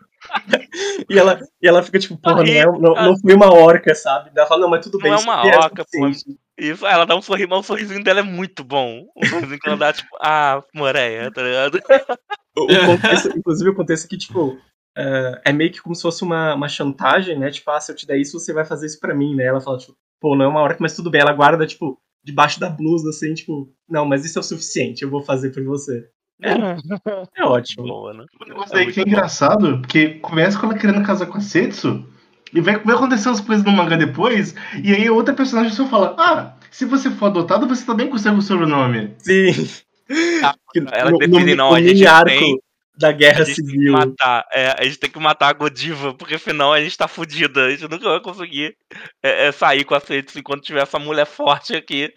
E, ela, e ela fica tipo, porra, não, é, rica. não, não fui uma orca, sabe? Ela fala, não, mas tudo Não bem. é isso uma aqui orca, pô, é. Isso, ela dá um sorriso, mas o sorrisinho dela é muito bom. O sorrisinho que ela dá, tipo, ah, moreia, tá ligado? O, o contexto, inclusive, o contexto é que, tipo, é, é meio que como se fosse uma, uma chantagem, né? Tipo, ah, se eu te der isso, você vai fazer isso pra mim, né? Ela fala, tipo, pô, não é uma orca, mas tudo bem. Ela guarda, tipo, debaixo da blusa, assim, tipo, não, mas isso é o suficiente, eu vou fazer por você. É ótimo. Boa, né? O negócio daí que é engraçado, porque começa com ela querendo casar com a Setsu, e vai, vai acontecer as coisas no mangá depois, e aí outra personagem só fala, ah, se você for adotado, você também consegue o sobrenome. Sim. Ah, ela define, não, a gente tem- da A Guerra Civil. matar, é, a gente tem que matar a Godiva, porque senão a gente tá fudido. A gente nunca vai conseguir é, é, sair com a Setsu enquanto tiver essa mulher forte aqui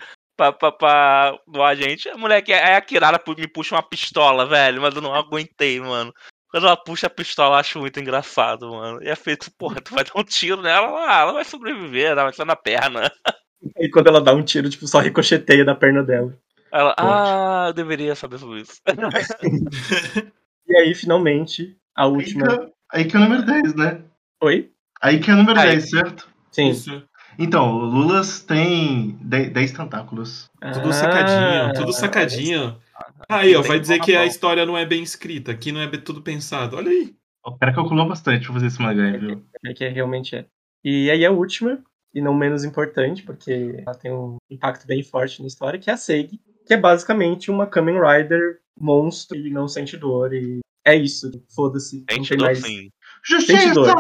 pra, pra, pra doar a gente. A mulher que é a Kirara me puxa uma pistola, velho, mas eu não aguentei, mano. Quando ela puxa a pistola, eu acho muito engraçado, mano. E a Setsu, porra, tu vai dar um tiro nela, ah, ela vai sobreviver, ela vai ser na perna. E quando ela dá um tiro, tipo, só ricocheteia da perna dela. Ela, ah, eu deveria saber sobre isso. E aí, finalmente, a Aí última. que, é- aí que é o número 10, né? Oi? Aí que é o número Aí. 10, certo? Sim. Isso. Então, o Lulas tem 10, 10 tentáculos. Tudo Ah, sacadinho, tudo sacadinho. Aí, ó, vai dizer que a história não é bem escrita, aqui não é bem tudo pensado. Olha aí. O cara calculou bastante pra fazer esse mangá, viu? É que realmente é. E aí a última, e não menos importante, porque ela tem um impacto bem forte na história, que é a Seigi, que é basicamente uma Kamen Rider monstro e não sente dor. E é isso, foda-se. Não tem mais Justiça! dor.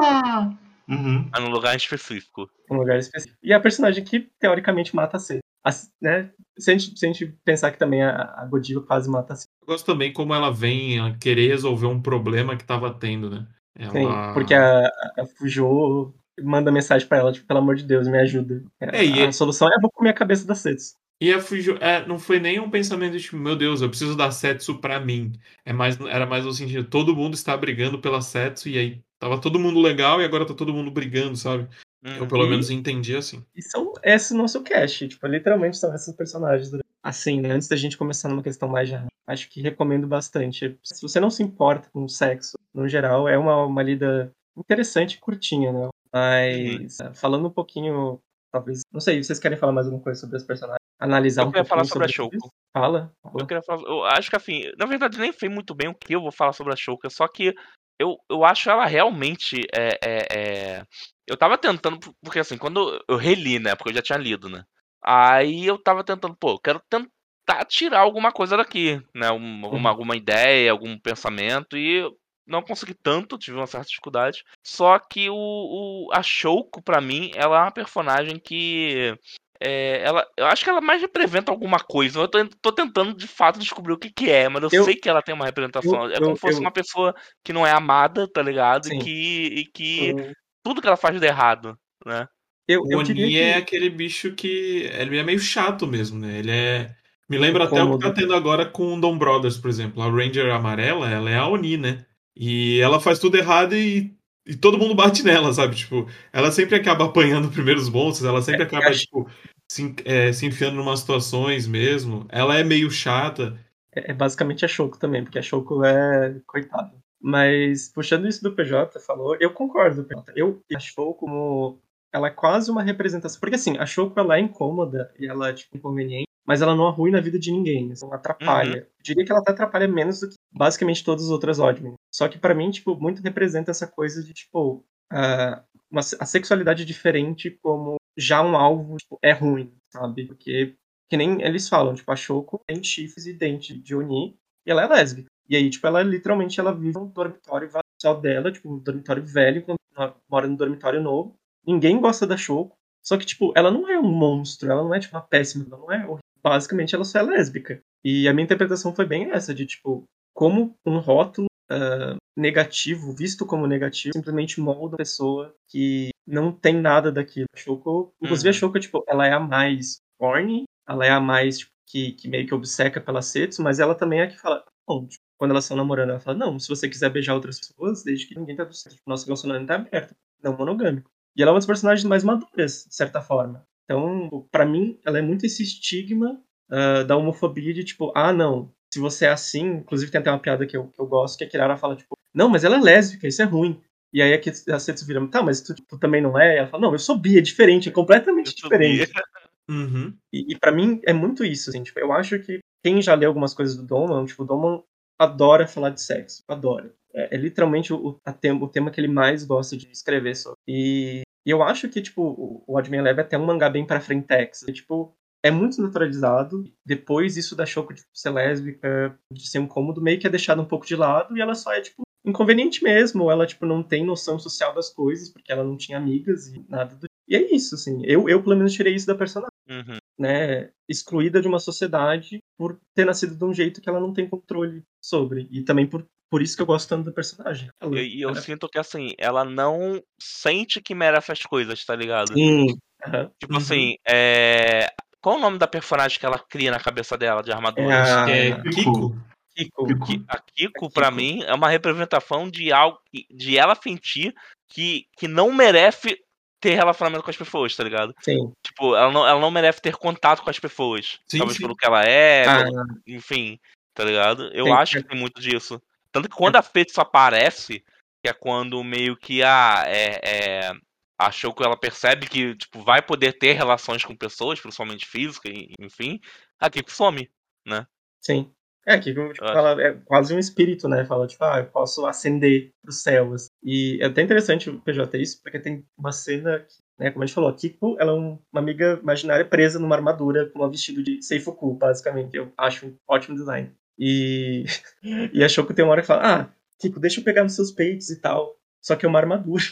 Uhum. mas num lugar específico. um lugar específico. E a personagem que, teoricamente, mata a Seigi. As- né? se, a gente, se a gente pensar que também a, a Godiva quase mata a Seigi. Eu gosto também como ela vem a querer resolver um problema que tava tendo, né? Ela... Sim, porque a, a Fujo manda mensagem pra ela, tipo, pelo amor de Deus, me ajuda. É, e a, é- solução é eu vou comer a cabeça da Setsu. E a Fujo, é, não foi nem um pensamento de tipo, meu Deus, eu preciso da Setsu pra mim. É mais, era mais no sentido, todo mundo está brigando pela Setsu e aí tava todo mundo legal e agora tá todo mundo brigando, sabe? Eu Uhum. pelo E- menos entendi assim. E são esse nosso cast, tipo, literalmente são esses personagens. Assim, né, antes da gente começar numa questão mais geral, acho que recomendo bastante. Se você não se importa com sexo, no geral, é uma, uma lida interessante e curtinha, né? Mas, Uhum. falando um pouquinho, talvez, não sei, vocês querem falar mais alguma coisa sobre os personagens? Analisar Eu um queria pouquinho falar sobre a isso? Shouko. Fala. Eu fala. queria falar. Eu acho que assim, na verdade nem sei muito bem o que eu vou falar sobre a Shouka, só que eu, eu acho ela realmente. É, é, é- Eu tava tentando, porque assim, quando eu reli, né? Porque eu já tinha lido, né? Aí eu tava tentando, pô, quero tentar tirar alguma coisa daqui, né? um- Alguma, alguma ideia, algum pensamento, e não consegui tanto, tive uma certa dificuldade. Só que o, o a Shouko, pra mim, ela é uma personagem que. É, ela, eu acho que ela mais representa alguma coisa. Eu tô, tô tentando de fato descobrir o que, que é, mas eu, Eu- sei que ela tem uma representação. eu- é como se fosse eu- uma pessoa que não é amada, tá ligado? Sim. E que, e que Eu, tudo que ela faz de errado, né? eu, O Oni que... é aquele bicho que. Ele é meio chato mesmo, né? Ele é. Me lembra até o que tá tendo agora com o Dom Brothers, por exemplo. A Ranger amarela, ela é a Oni, né? E ela faz tudo errado e, e todo mundo bate nela, sabe? Tipo, ela sempre acaba apanhando primeiros monstros, ela sempre É, acaba, acho- tipo, se, é, se enfiando em umas situações mesmo. Ela é meio chata. É é basicamente a Shoko também, porque a Shoko é coitada. Mas, puxando isso do PJ, falou, eu concordo, PJ. Eu a Shoko como. Ela é quase uma representação. Porque assim, a Shoko ela é incômoda e ela é tipo, inconveniente, mas ela não arruina a vida de ninguém. Assim, ela atrapalha. Eu diria que ela até atrapalha menos do que basicamente todas as outras Oddmen. Só que pra mim, tipo, muito representa essa coisa de, tipo, a, uma, a sexualidade diferente como já um alvo tipo, é ruim, sabe? Porque que nem eles falam, tipo, a Shoko tem chifres e dente de Oni e ela é lésbica. E aí, tipo, ela literalmente ela vive um dormitório só dela, tipo, um dormitório velho, enquanto ela mora no dormitório novo. Ninguém gosta da Shoko. Só que, tipo, ela não é um monstro, ela não é, tipo, uma péssima, ela não é. Basicamente, ela só é lésbica. E a minha interpretação foi bem essa, de, tipo, como um rótulo ah, negativo, visto como negativo, simplesmente molda a pessoa que não tem nada daquilo. A Shoko, inclusive a Uhum. Shoko, tipo, ela é a mais horny, ela é a mais, tipo, que, que meio que obceca pela Setsu, mas ela também é a que fala, não, tipo, quando elas estão namorando, ela fala, não, se você quiser beijar outras pessoas, desde que ninguém tá do certo. Tipo, nosso relacionamento tá aberto, não monogâmico. E ela é uma das personagens mais maduras, de certa forma. Então, pra mim, ela é muito esse estigma ah, da homofobia de, tipo, ah, não, se você é assim, inclusive tem até uma piada que eu, que eu gosto, que a Kirara fala, tipo, não, mas ela é lésbica, isso é ruim. E aí a, Setsu vira, tá, mas tu, tu também não é? Ela fala, não, eu sou bi, é diferente, é completamente diferente. Uhum. E, e para mim é muito isso, assim, tipo, eu acho que quem já lê algumas coisas do Doman, tipo, o Doman adora falar de sexo, adora. É, é literalmente o, a tema, o tema que ele mais gosta de escrever sobre. E, e eu acho que, tipo, o, Man Leve é até um mangá bem pra frentex. E, tipo, é muito naturalizado. Depois, isso da Shoko de tipo, ser lésbica, de ser um cômodo, meio que é deixado um pouco de lado. E ela só é, tipo, inconveniente mesmo. Ela, tipo, não tem noção social das coisas, porque ela não tinha amigas e nada do E é isso, assim. Eu, eu pelo menos, tirei isso da personagem Uhum. né, excluída de uma sociedade por ter nascido de um jeito que ela não tem controle sobre. E também por, por isso que eu gosto tanto da personagem. Ela- E, e eu ela- sinto que assim, ela não sente que merece as coisas, tá ligado? Sim. aham. Tipo Uhum. assim, é. Qual o nome da personagem que ela cria na cabeça dela de armaduras? É a- É Ah, Kiko. Kiko. A Kiko, A pra Kiko. mim, é uma representação de algo de ela sentir que, que não merece ter relacionamento com as pessoas, tá ligado? Sim. Tipo, ela não, ela não merece ter contato com as pessoas. Sim, talvez sim. pelo que ela é, Ah, pelo- enfim, tá ligado? Eu Sim, acho que tem muito disso. Tanto que quando a Fetsu aparece, que é quando meio que a. É, é, a Shoko ela percebe que tipo, vai poder ter relações com pessoas, principalmente físicas, e- enfim, a Kiko some. sim. É, que tipo, fala, é quase um espírito, né? Fala, tipo, ah, eu posso ascender pro céu. assim. E é até interessante o PJ isso, porque tem uma cena que, né, como a gente falou, a Kiko, ela é um- uma amiga imaginária presa numa armadura com um vestido de Seifuku, basicamente. Eu acho um ótimo design. E, e a Shoko tem uma hora que fala, ah, Kiko, deixa eu pegar nos seus peitos e tal. Só que é uma armadura.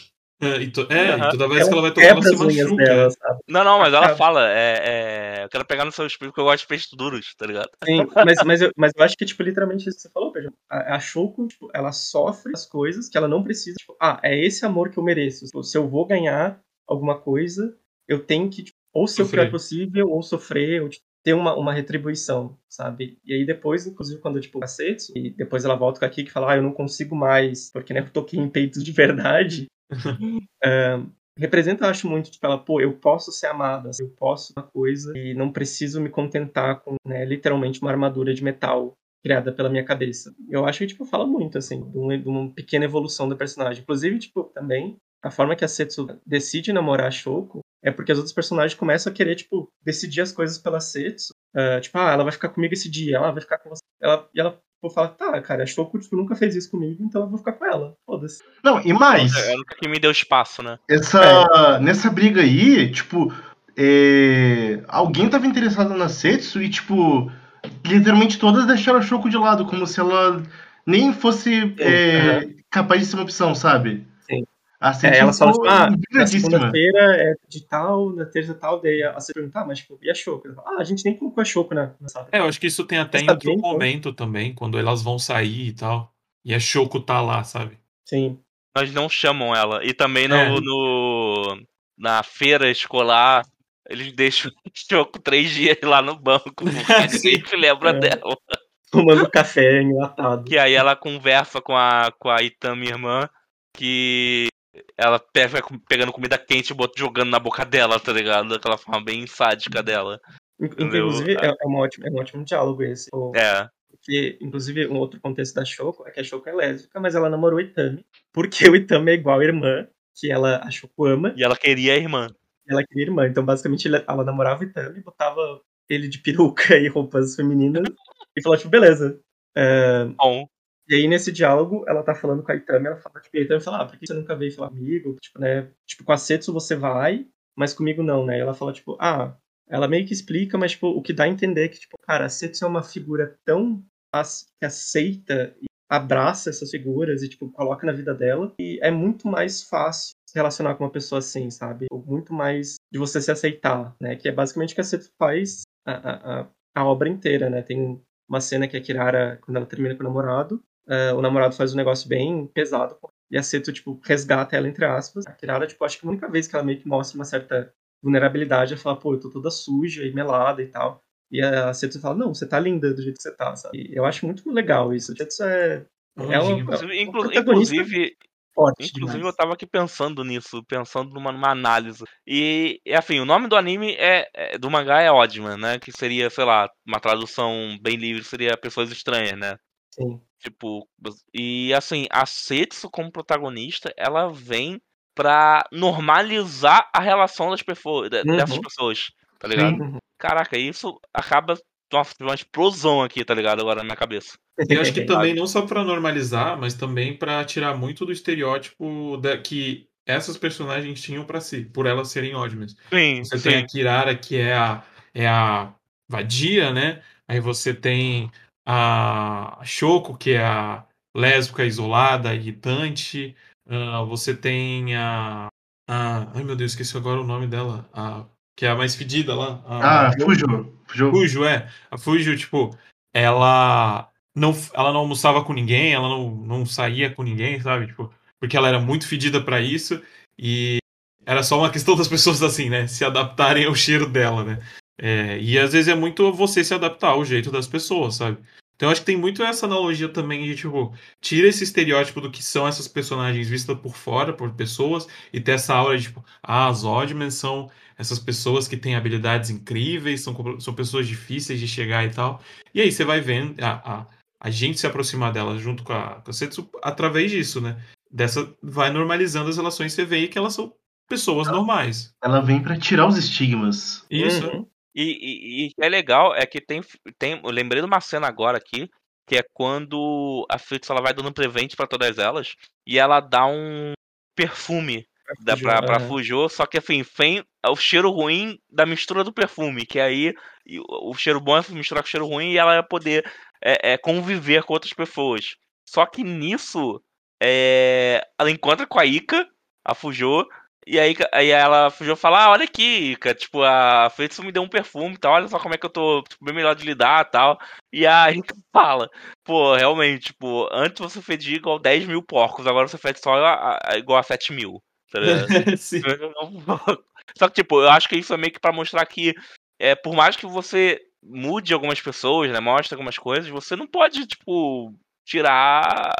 É, e, to- é, Aham. e toda vez que ela vai tocar, ela se machuca. dela, sabe? Não, não, mas ela fala, é, é, eu quero pegar no seu espírito porque eu gosto de peixes duros, tá ligado? Sim, mas, mas, eu, mas eu acho que, tipo, literalmente isso que você falou, Pedro. A, a Shoko, tipo, ela sofre as coisas que ela não precisa. Tipo, ah, é esse amor que eu mereço. Tipo, se eu vou ganhar alguma coisa, eu tenho que, tipo, ou ser o pior possível, ou sofrer, ou tipo, ter uma, uma retribuição, sabe? E aí depois, inclusive, quando, tipo, Kasetsu, e depois ela volta com a Kiki e fala, ah, eu não consigo mais, porque, né, eu toquei em peitos de verdade. Ah, representa, eu acho muito, tipo, ela, pô, eu posso ser amada, eu posso uma coisa e não preciso me contentar com, né, literalmente uma armadura de metal criada pela minha cabeça. Eu acho que, tipo, fala muito, assim, de uma, de uma pequena evolução do personagem. Inclusive, tipo, também, a forma que a Setsu decide namorar a Shoko é porque os outros personagens começam a querer, tipo, decidir as coisas pela Setsu. Ah, tipo, ah, ela vai ficar comigo esse dia, ela vai ficar com você. Ela, e ela tipo, fala, tá, cara, a Shoko, tipo, nunca fez isso comigo, então eu vou ficar com ela. Foda-se. Não, e mais, É nunca que me deu espaço, né? essa, nessa briga aí, tipo, é, alguém tava interessado na Setsu e, tipo, literalmente todas deixaram a Shoko de lado, como se ela nem fosse é, capaz de ser uma opção, sabe? Sim. A Setsu É, ela fala, tipo, ah, na indignadíssima. segunda-feira é de tal, na terça tal, daí a Setsu pergunta, ah, mas tipo, e a fala, ah, a gente nem colocou a Shoko na, na sala. É, eu acho que isso tem até em Essa outro bem, momento também, quando elas vão sair e tal. E a Shoko tá lá, sabe? Sim. Mas não chamam ela. E também no, É. no- na feira escolar, eles deixam o Choco três dias lá no banco, porque Sim. ninguém se lembra É. dela. Tomando café enlatado. Que aí ela conversa com a, com a Itami irmã, que ela pega, vai pegando comida quente e jogando na boca dela, tá ligado? Daquela forma bem sádica dela. In- Inclusive, é, é um ótimo, é um ótimo diálogo esse. O- É. Porque, inclusive, um outro contexto da Shoko é que a Shoko é lésbica, mas ela namorou o Itami, porque o Itami é igual a irmã, que ela, a Shoko ama, E ela queria a irmã. ela queria irmã. Então, basicamente, ela namorava o Itami, botava ele de peruca e roupas femininas, e falou, tipo, beleza. É, Bom, E aí, nesse diálogo, ela tá falando com a Itami, ela fala, tipo, a Itami fala, ah, por que você nunca veio falar comigo? Tipo, né, tipo, com a Setsu você vai, mas comigo não, né? E ela fala, tipo, ah, ela meio que explica, mas, tipo, o que dá a entender é que, tipo, cara, a Setsu é uma figura tão que aceita e abraça essas figuras e, tipo, coloca na vida dela, e é muito mais fácil se relacionar com uma pessoa assim, sabe? Ou muito mais de você se aceitar, né? Que é basicamente o que a Setsu faz a, a, a, a obra inteira, né? Tem uma cena que a Kirara, quando ela termina com o namorado, eh, o namorado faz um negócio bem pesado e a Seto, tipo, resgata ela, entre aspas. A Kirara, tipo, acho que a única vez que ela meio que mostra uma certa vulnerabilidade é falar, pô, eu tô toda suja e melada e tal. E a Seto fala, não, você tá linda do jeito que você tá, sabe? E eu acho muito legal isso. A Seto é Ela- Anjinho. inclusive, inclu- protagonista- inclusive, forte Inclusive, eu demais. tava aqui pensando nisso, pensando numa, numa análise. E, assim, o nome do anime é, é- do mangá é Oddman, né? Que seria, sei lá, uma tradução bem livre seria Pessoas Estranhas, né? Sim. Tipo, e assim, a Setsu como protagonista, ela vem pra normalizar a relação das pessoas, Uhum. dessas pessoas, tá ligado? Uhum. Caraca, isso acaba nossa, uma explosão aqui, tá ligado? Agora na minha cabeça. Eu acho que também não só pra normalizar, mas também pra tirar muito do estereótipo da, que essas personagens tinham pra si, por elas serem ótimas. Sim, Você sim. tem a Kirara, que é a, é a vadia, né? Aí você tem a Shoko, que é a lésbica isolada, irritante. Ah, você tem a, a. Ai meu Deus, esqueci agora o nome dela. A, que é a mais fedida lá. a- Ah, Fujo. Fujo. Fujo, é. A Fujo, tipo, ela não, ela não almoçava com ninguém, ela não, não saía com ninguém, sabe? Tipo, porque ela era muito fedida pra isso e era só uma questão das pessoas, assim, né? Se adaptarem ao cheiro dela, né? É, e às vezes é muito você se adaptar ao jeito das pessoas, sabe? Então eu acho que tem muito essa analogia também de, tipo, tira esse estereótipo do que são essas personagens vistas por fora, por pessoas, e ter essa aura de, tipo, ah, as Oddmen são essas pessoas que têm habilidades incríveis, são, são pessoas difíceis de chegar e tal. E aí você vai vendo a, a, a gente se aproximar delas junto com a, com a Setsu através disso, né? Dessa, vai normalizando as relações, você vê que elas são pessoas normais. Ela vem pra tirar os estigmas. Isso. Uhum. E, e, e é legal é que tem, tem. Eu lembrei de uma cena agora aqui. que é quando a Fritz ela vai dando presente pra todas elas e ela dá um perfume da, Fujô, pra, pra aham. Fujô, só que assim, vem o cheiro ruim da mistura do perfume, que aí o cheiro bom é misturar com o cheiro ruim e ela vai poder é, é, conviver com outras pessoas. Só que nisso, é, ela encontra com a Ika, a Fujô, e aí, aí ela a Fujô fala, ah, olha aqui, Ika, tipo, a Fritz me deu um perfume e tal, olha só como é que eu tô tipo, bem melhor de lidar e tal. E a Ika fala, pô, realmente, tipo, antes você fedia igual 10 mil porcos, agora você fede só a- a- igual a 7 mil. Tá. Só que, tipo, eu acho que isso é meio que pra mostrar que, é, por mais que você mude algumas pessoas, né, mostre algumas coisas, você não pode, tipo, tirar,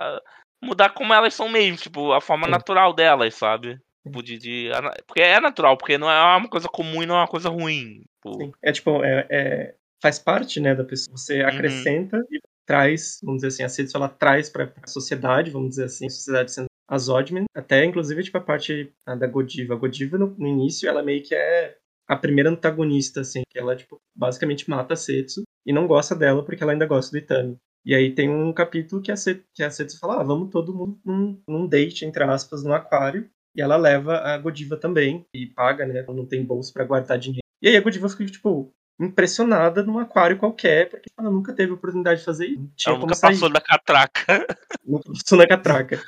mudar como elas são mesmo, tipo, a forma Sim. natural delas, sabe? Tipo, de, de- porque é natural, porque não é uma coisa comum e não é uma coisa ruim. Tipo, Sim. É tipo, é, é- faz parte, né, da pessoa. Você acrescenta e traz, vamos dizer assim, a Setsu, ela traz pra, pra sociedade, vamos dizer assim, a sociedade sendo a Zodman, até inclusive, tipo, a parte ah, da Godiva. A Godiva, no, no início, ela meio que é a primeira antagonista, assim, que ela, tipo, basicamente mata a Setsu e não gosta dela porque ela ainda gosta do Itami. E aí tem um capítulo que a, Set, que a Setsu fala, ah, vamos todo mundo num, num date, entre aspas, no aquário, e ela leva a Godiva também, e paga, né, não tem bolsa pra guardar dinheiro. E aí a Godiva fica, tipo, impressionada num aquário qualquer, porque ela nunca teve oportunidade de fazer isso. Ela como nunca sair. passou da catraca. Nunca passou na catraca.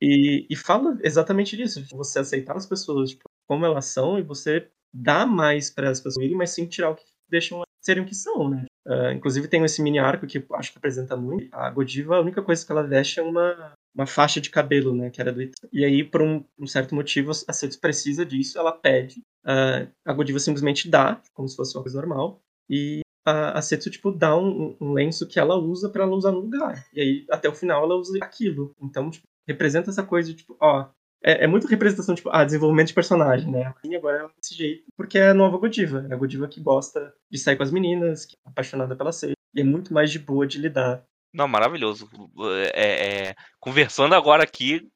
e, e fala exatamente disso. Você aceitar as pessoas tipo, como elas são e você dá mais para as pessoas irem, mas sem tirar o que deixam serem o que são, né? Ah, inclusive tem esse mini arco que eu acho que apresenta muito. A Godiva, a única coisa que ela veste é uma, uma faixa de cabelo, né? Que era do Ita. E aí, por um, um certo motivo, a Setsu precisa disso, ela pede. Ah, a Godiva simplesmente dá, como se fosse uma coisa normal. E a, a Setsu, tipo, dá um, um lenço que ela usa pra ela usar no lugar. E aí, até o final, ela usa aquilo. Então, tipo, representa essa coisa de, tipo, ó... É, é muito representação, tipo, ah, desenvolvimento de personagem, né? E agora é desse jeito, porque é a nova Godiva. É a Godiva que gosta de sair com as meninas, que é apaixonada pela Setsu. E é muito mais de boa de lidar. Não, maravilhoso. É, é, conversando agora aqui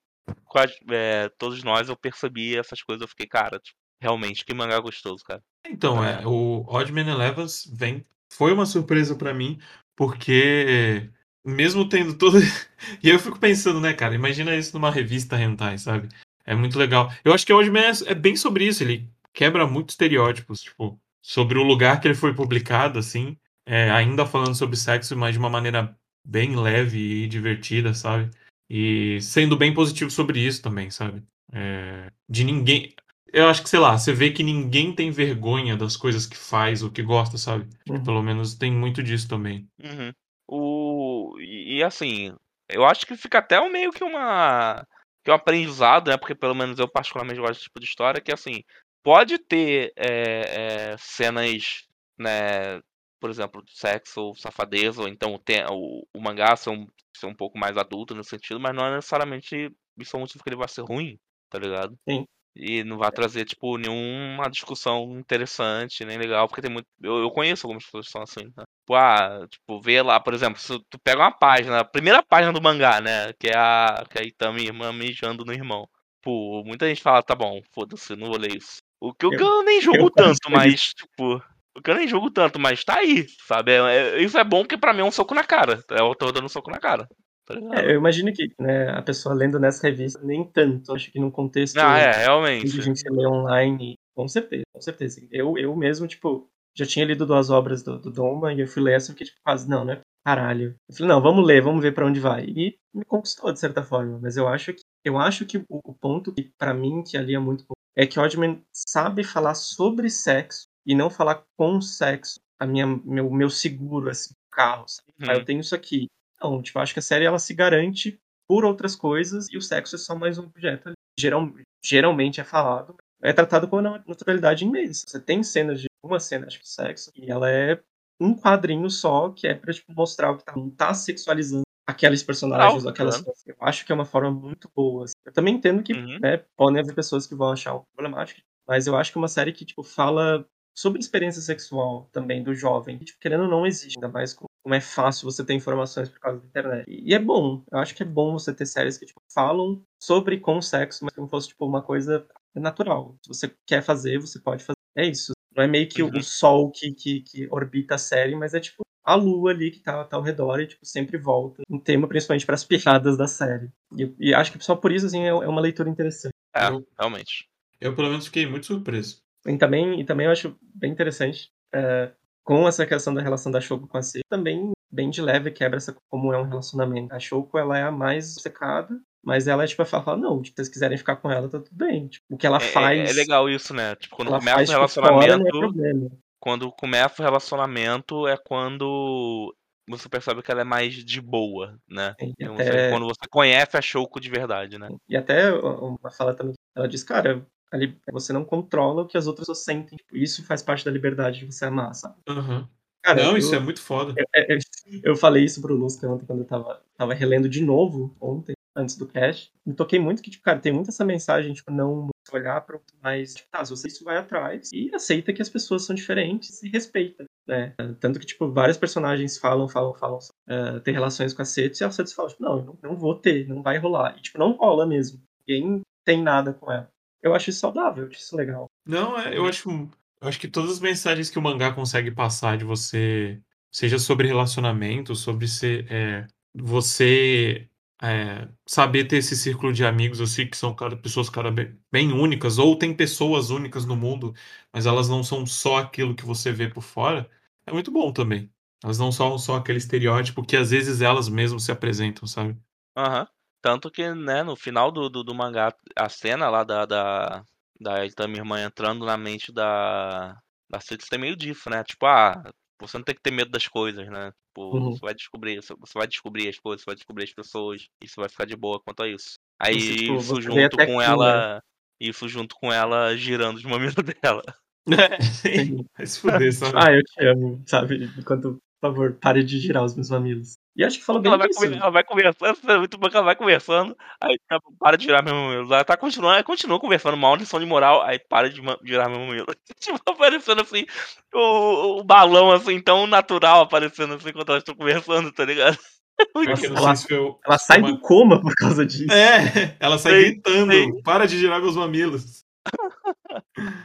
com a- é, todos nós, eu percebi essas coisas, eu fiquei, cara, tipo, realmente, que mangá gostoso, cara. Então, é, o Odd Man Elevens vem, foi uma surpresa pra mim, porque mesmo tendo todo. e eu fico pensando, né, cara, imagina isso numa revista hentai, sabe? É muito legal. Eu acho que o Odd Man é, é bem sobre isso, ele quebra muitos estereótipos, tipo, sobre o lugar que ele foi publicado, assim, é, ainda falando sobre sexo, mas de uma maneira bem leve e divertida, sabe? E sendo bem positivo sobre isso também, sabe? É, de ninguém. Eu acho que, sei lá, você vê que ninguém tem vergonha das coisas que faz ou que gosta, sabe? Uhum. Pelo menos tem muito disso também. Uhum. O... E, e, assim, eu acho que fica até um meio que uma. que um aprendizado, né? Porque pelo menos eu particularmente gosto desse tipo de história, que assim, pode ter é, é, cenas, né? Por exemplo, sexo ou safadeza, ou então tem, o, o mangá ser um, ser um pouco mais adulto nesse sentido, mas não é necessariamente isso é um motivo que ele vai ser ruim, tá ligado? Sim. E não vai trazer, tipo, nenhuma discussão interessante, nem legal, porque tem muito. Eu, eu conheço algumas pessoas que são assim, né? Tipo, ah, tipo, vê lá, por exemplo, se tu pega uma página, a primeira página do mangá, né? Que é a, que é a Itami, irmã, mijando no irmão. Pô, muita gente fala, tá bom, foda-se, não vou ler isso. O que, que eu, Eu- nem julgo eu tanto, mas, tipo. O que eu nem julgo tanto, mas tá aí, sabe? É- é- isso é bom porque pra mim é um soco na cara. É o autor dando um soco na cara. Tá? É, eu imagino que né, a pessoa lendo nessa revista, nem tanto. Acho que num contexto ah, é, de realmente. gente lê online, com certeza, com certeza. Eu, eu mesmo, tipo, já tinha lido duas obras do, do Doma e eu fui ler essa e fiquei, tipo, quase, não, né? Caralho. Eu falei, não, vamos ler, vamos ver pra onde vai. E me conquistou, de certa forma. Mas eu acho que, eu acho que o, o ponto que, pra mim, que ali é muito bom, é que Oddman sabe falar sobre sexo e não falar com sexo. A minha, meu, meu seguro, assim, carro, sabe? Ah, Uhum. eu tenho isso aqui. Não, tipo, acho que a série ela se garante por outras coisas e o sexo é só mais um objeto ali. Geral, geralmente é falado, é tratado com uma naturalidade imensa. Você tem cenas de uma cena acho que, de sexo e ela é um quadrinho só que é pra tipo, mostrar o que tá, não tá sexualizando aqueles personagens, aquelas claro. Eu acho que é uma forma muito boa. assim. Eu também entendo que Uhum. né, podem haver pessoas que vão achar problemático, mas eu acho que é uma série que tipo fala sobre experiência sexual também do jovem, que, tipo, querendo ou não existe, ainda mais com- como é fácil você ter informações por causa da internet. E, é bom, eu acho que é bom você ter séries que tipo, falam sobre com sexo, mas como fosse tipo uma coisa natural. Se você quer fazer, você pode fazer. É isso. Não é meio que o- Uhum. o sol que, que, que orbita a série, mas é tipo a lua ali que tá, tá ao redor e, tipo, sempre volta. Um tema principalmente para as piadas da série. E, e, acho que só por isso, assim, é, é uma leitura interessante. É, realmente. Eu, pelo menos, fiquei muito surpreso. E também, e também eu acho bem interessante, é, com essa questão da relação da Shoko com a C, também bem de leve quebra essa como é um relacionamento. A Shoko, ela é a mais secada, mas ela é tipo, ela fala, não, tipo, se vocês quiserem ficar com ela, tá tudo bem. Tipo, o que ela É, faz. é legal isso, né? Tipo, quando começa faz, o fora, não é relacionamento. problema. quando começa o relacionamento é quando você percebe que ela é mais de boa, né? Então, até- você- quando você conhece a Shouko de verdade, né? E até uma fala também, ela diz, cara, você não controla o que as outras pessoas sentem. Tipo, isso faz parte da liberdade de você amar, sabe? Aham. Cara, Não, eu, isso é muito foda. é- é- eu falei isso pro Lusca ontem, quando eu tava, tava relendo de novo, ontem, antes do cast. Me toquei muito que, tipo, cara, tem muita essa mensagem, tipo, não olhar para mas, tipo, tá, se você isso vai atrás e aceita que as pessoas são diferentes e respeita, né? Tanto que, tipo, vários personagens falam, falam, falam, uh, ter relações com a Setsu e a Setsu fala, tipo, não, eu não, não vou ter, não vai rolar. E, tipo, não rola mesmo. Ninguém tem nada com ela. Eu acho isso saudável, eu acho isso legal. Não, é, eu acho, eu acho que todas as mensagens que o mangá consegue passar de você, seja sobre relacionamento, sobre ser, é, você é, saber ter esse círculo de amigos assim que são cada, pessoas cada bem, bem únicas, ou tem pessoas únicas no mundo, mas elas não são só aquilo que você vê por fora, é muito bom também. Elas não são só aquele estereótipo que às vezes elas mesmas se apresentam, sabe? Aham. Tanto que, né, no final do, do, do mangá, a cena lá da, da, da Itami irmã entrando na mente da, da Setsu tem meio disso, né? Tipo, ah, você não tem que ter medo das coisas, né? Tipo, Uhum. você vai descobrir, você vai descobrir as coisas, você vai descobrir as pessoas, e você vai ficar de boa quanto a isso. Aí Você, tipo, isso junto com que, ela. Isso junto com ela girando os mamilos dela. Vai se fuder, sabe? ah, eu te amo, sabe? Enquanto, por favor, pare de girar os meus mamilos. E acho que falou bem Ela vai, disso. ela vai conversando, é muito bom que ela vai conversando, aí tá, para de girar meu mamilo. Ela tá continuando, ela continua conversando, uma lição de moral, aí para de girar meu mamilo. tipo, aparecendo assim, o, o balão assim, tão natural aparecendo assim enquanto elas estão conversando, tá ligado? Não ela- se Ela sai uma- do coma por causa disso. É, ela sai Sim, gritando, sim. para de girar meus mamilos.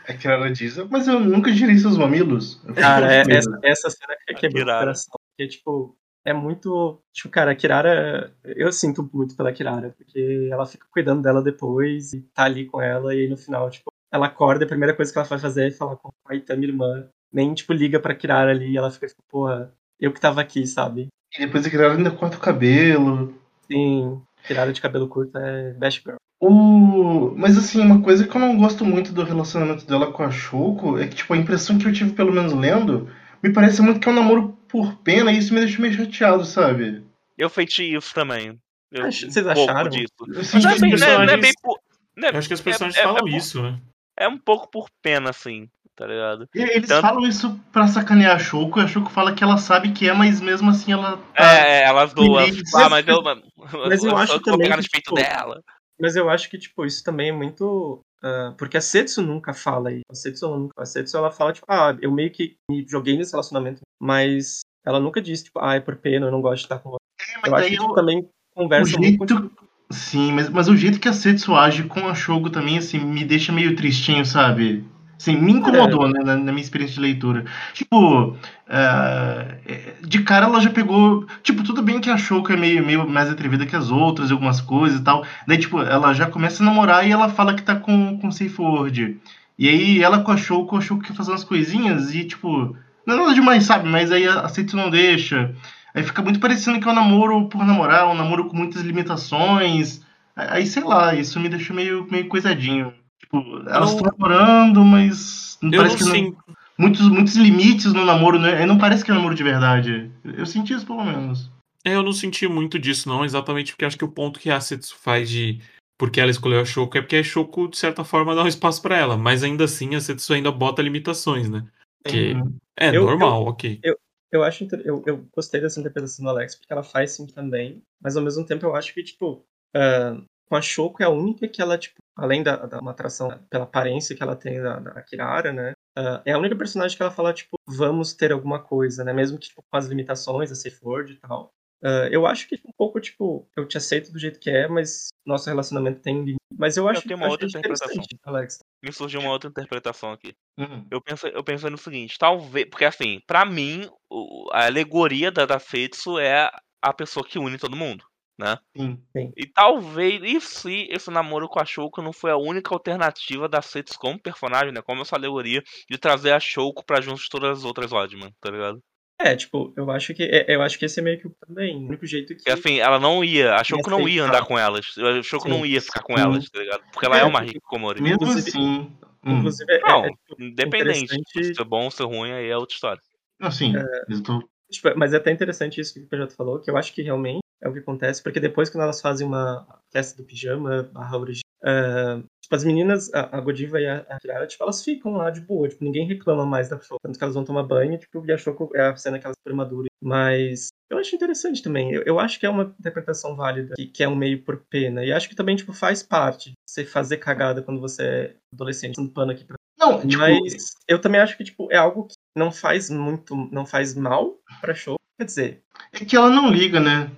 É que ela diz, mas eu nunca girei seus mamilos. Cara, é- essa, essa cena que quebrou o Kirara. coração. Porque, tipo, é muito. Tipo, cara, a Kirara. Eu sinto muito pela Kirara, porque ela fica cuidando dela depois e tá ali com ela, e aí no final, tipo, ela acorda, a primeira coisa que ela vai fazer é falar com a Itami irmã. Nem, tipo, liga pra Kirara ali e ela fica, tipo, porra, eu que tava aqui, sabe? E depois a criança ainda corta o cabelo. Sim, Kirara de cabelo curto é best girl. O... Mas assim, uma coisa que eu não gosto muito do relacionamento dela com a Shoko é que, tipo, a impressão que eu tive, pelo menos lendo, me parece muito que é um namoro por pena e isso me deixa meio chateado, sabe? Eu feiti isso também. Eu, vocês um pouco acharam? disso. Eu Não sinto é que bem, não é- é bem por- não é- Eu acho que os é- personagens é- é falam isso, né? é um pouco por pena, assim, tá ligado? E Eles Tanto- falam isso pra sacanear a Shoko, e a Shoko fala que ela sabe que é, mas mesmo assim ela tá... É, elas duas. Mas- Tipo, ah, mas eu, mas eu acho só vou também pegar no tipo, dela. Mas eu acho que, tipo, isso também é muito. ah, porque a Setsu nunca fala isso. A Setsu, nunca, a Setsu, ela fala, tipo, ah, eu meio que me joguei nesse relacionamento, mas ela nunca disse, tipo, ah, é por pena, eu não gosto de estar com você. É, mas Eu acho daí que tipo, eu- também o conversa muito com jeito... Sim, mas, mas o jeito que a Setsu age com a Shogo também, assim, me deixa meio tristinho, sabe? Assim, me incomodou, né, na, na minha experiência de leitura. Tipo, é, de cara ela já pegou... Tipo, tudo bem que a Shoko é meio, meio mais atrevida que as outras, algumas coisas e tal. Daí, tipo, ela já começa a namorar e ela fala que tá com, com Safe Word. E aí ela com a Shoko, a Shoko quer fazer umas coisinhas e, tipo... Não é nada demais, sabe? Mas aí a a Setsu não deixa. Aí fica muito parecendo que é um namoro por namorar, um namoro com muitas limitações. Aí, sei lá, isso me deixa meio, meio coisadinho. Tipo, elas Eu- estão namorando, mas não Eu parece não que não, muitos, muitos limites no namoro, né? Não parece que é namoro de verdade. Eu senti isso pelo menos. É, Eu não senti muito disso, não, exatamente porque acho que o ponto que a Setsu faz de. Porque ela escolheu a Shoko é porque a Shoko, de certa forma, dá um espaço pra ela. Mas ainda assim, a Setsu ainda bota limitações, né? Que Uhum. é Eu- normal, ok. Eu acho inter- eu, eu gostei dessa interpretação do Alex, porque ela faz sim também, mas ao mesmo tempo eu acho que, tipo, ah, com a Shoko é a única que ela, tipo, além da, da uma atração pela aparência que ela tem da, da Kirara, né? ah, é a única personagem que ela fala, tipo, vamos ter alguma coisa, né? Mesmo que tipo, com as limitações, a Safe Word e tal. Ah, eu acho que um pouco, tipo, eu te aceito do jeito que é, mas nosso relacionamento tem limite. Mas eu acho tenho que uma eu outra interpretação. Alex. Me surgiu uma outra interpretação aqui. Uhum. Eu pensei, eu pensei no seguinte, talvez. Porque assim, pra mim, o- a alegoria da, da Fetsu é a pessoa que une todo mundo, né? Sim. E talvez, e se esse namoro com a Shouko não foi a única alternativa da Setsu como personagem, né? Como essa alegoria de trazer a Shouko pra junto de todas as outras Oddman, tá ligado? É, tipo, eu acho que é- eu acho que esse é meio que o também. O único jeito que. Porque assim, ela não ia, a Shouko não ia andar com elas. A Shouko Sim. não ia ficar com Sim. elas, tá ligado? Porque ela é, É, uma porque- Hikikomori. Mesmo Inclusive- assim. hum. Inclusive, é, Não, é, tipo, independente. interessante- Se é bom ou se é ruim, aí é outra história. Assim, eu tô- Tipo, mas é até interessante isso que o PJ falou, que eu acho que realmente é o que acontece, porque depois quando elas fazem uma festa do pijama, barra origem, ah, tipo, as meninas, a, a Godiva e a, a Kirara, tipo, elas ficam lá de boa, tipo, ninguém reclama mais da Shoko, tanto que elas vão tomar banho, tipo, e a Shoko é a cena que elas super madura. Mas eu acho interessante também, eu, eu acho que é uma interpretação válida, que, que é um meio por pena, e acho que também, tipo, faz parte de você fazer cagada quando você é adolescente, dando pano aqui pra Não, tipo, mas eu também acho que tipo, é algo que não faz muito, não faz mal pra show. Quer dizer, é que ela não liga, né?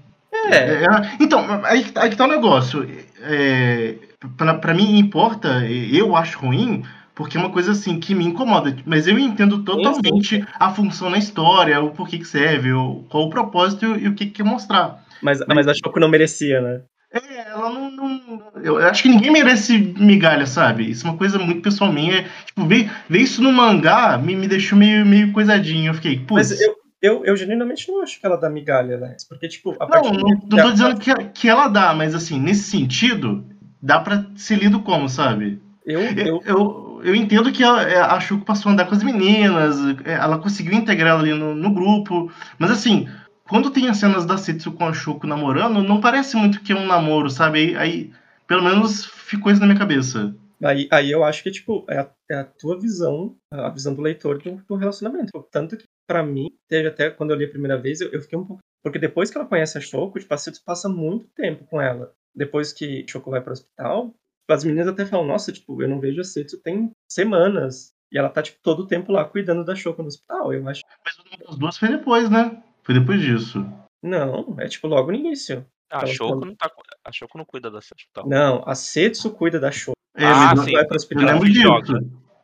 É, É, ela- então, aí, que tá- aí que tá o negócio. É, pra, pra mim importa, eu acho ruim, porque é uma coisa assim que me incomoda. Mas eu entendo totalmente a função na história, o porquê que serve, o, qual o propósito e o que, que quer mostrar. mas, mas a Shoko não merecia, né? É, ela não, não- Eu acho que ninguém merece migalha, sabe? Isso é uma coisa muito pessoal minha. Tipo, ver, ver isso no mangá me, me deixou meio, meio coisadinho. Eu fiquei, putz. Mas eu, eu, eu genuinamente não acho que ela dá migalha, né? Porque, tipo, a Não, não, não que tô ela- dizendo que, que ela dá, mas assim, nesse sentido, dá pra ser lido como, sabe? Eu, Eu, eu, eu, entendo que ela, é, a Shuko passou a andar com as meninas, é, ela conseguiu integrar ela ali no, no grupo, mas assim, quando tem as cenas da Setsu com a Shuko namorando, não parece muito que é um namoro, sabe? Aí, aí, pelo menos ficou isso na minha cabeça. aí, aí eu acho que, tipo, é a, é a tua visão, a visão do leitor do, do relacionamento. Tanto que, pra mim, teve até quando eu li a primeira vez, eu, eu fiquei um pouco. Porque depois que ela conhece a Shoko, tipo, a Setsu passa muito tempo com ela. Depois que Shoko vai pro hospital, as meninas até falam, nossa, tipo, eu não vejo a Setsu tem semanas. E ela tá, tipo, todo o tempo lá cuidando da Shoko no hospital. Eu acho. Mas as duas foi depois, né? Foi depois disso. Não, é tipo logo no início. A Ela Shouko falou- não, tá, a Shouko não cuida da Setsutal. Não, a Setsu cuida da Shoko. É, Ah, sim. Vai pro hospital. lembro se joga.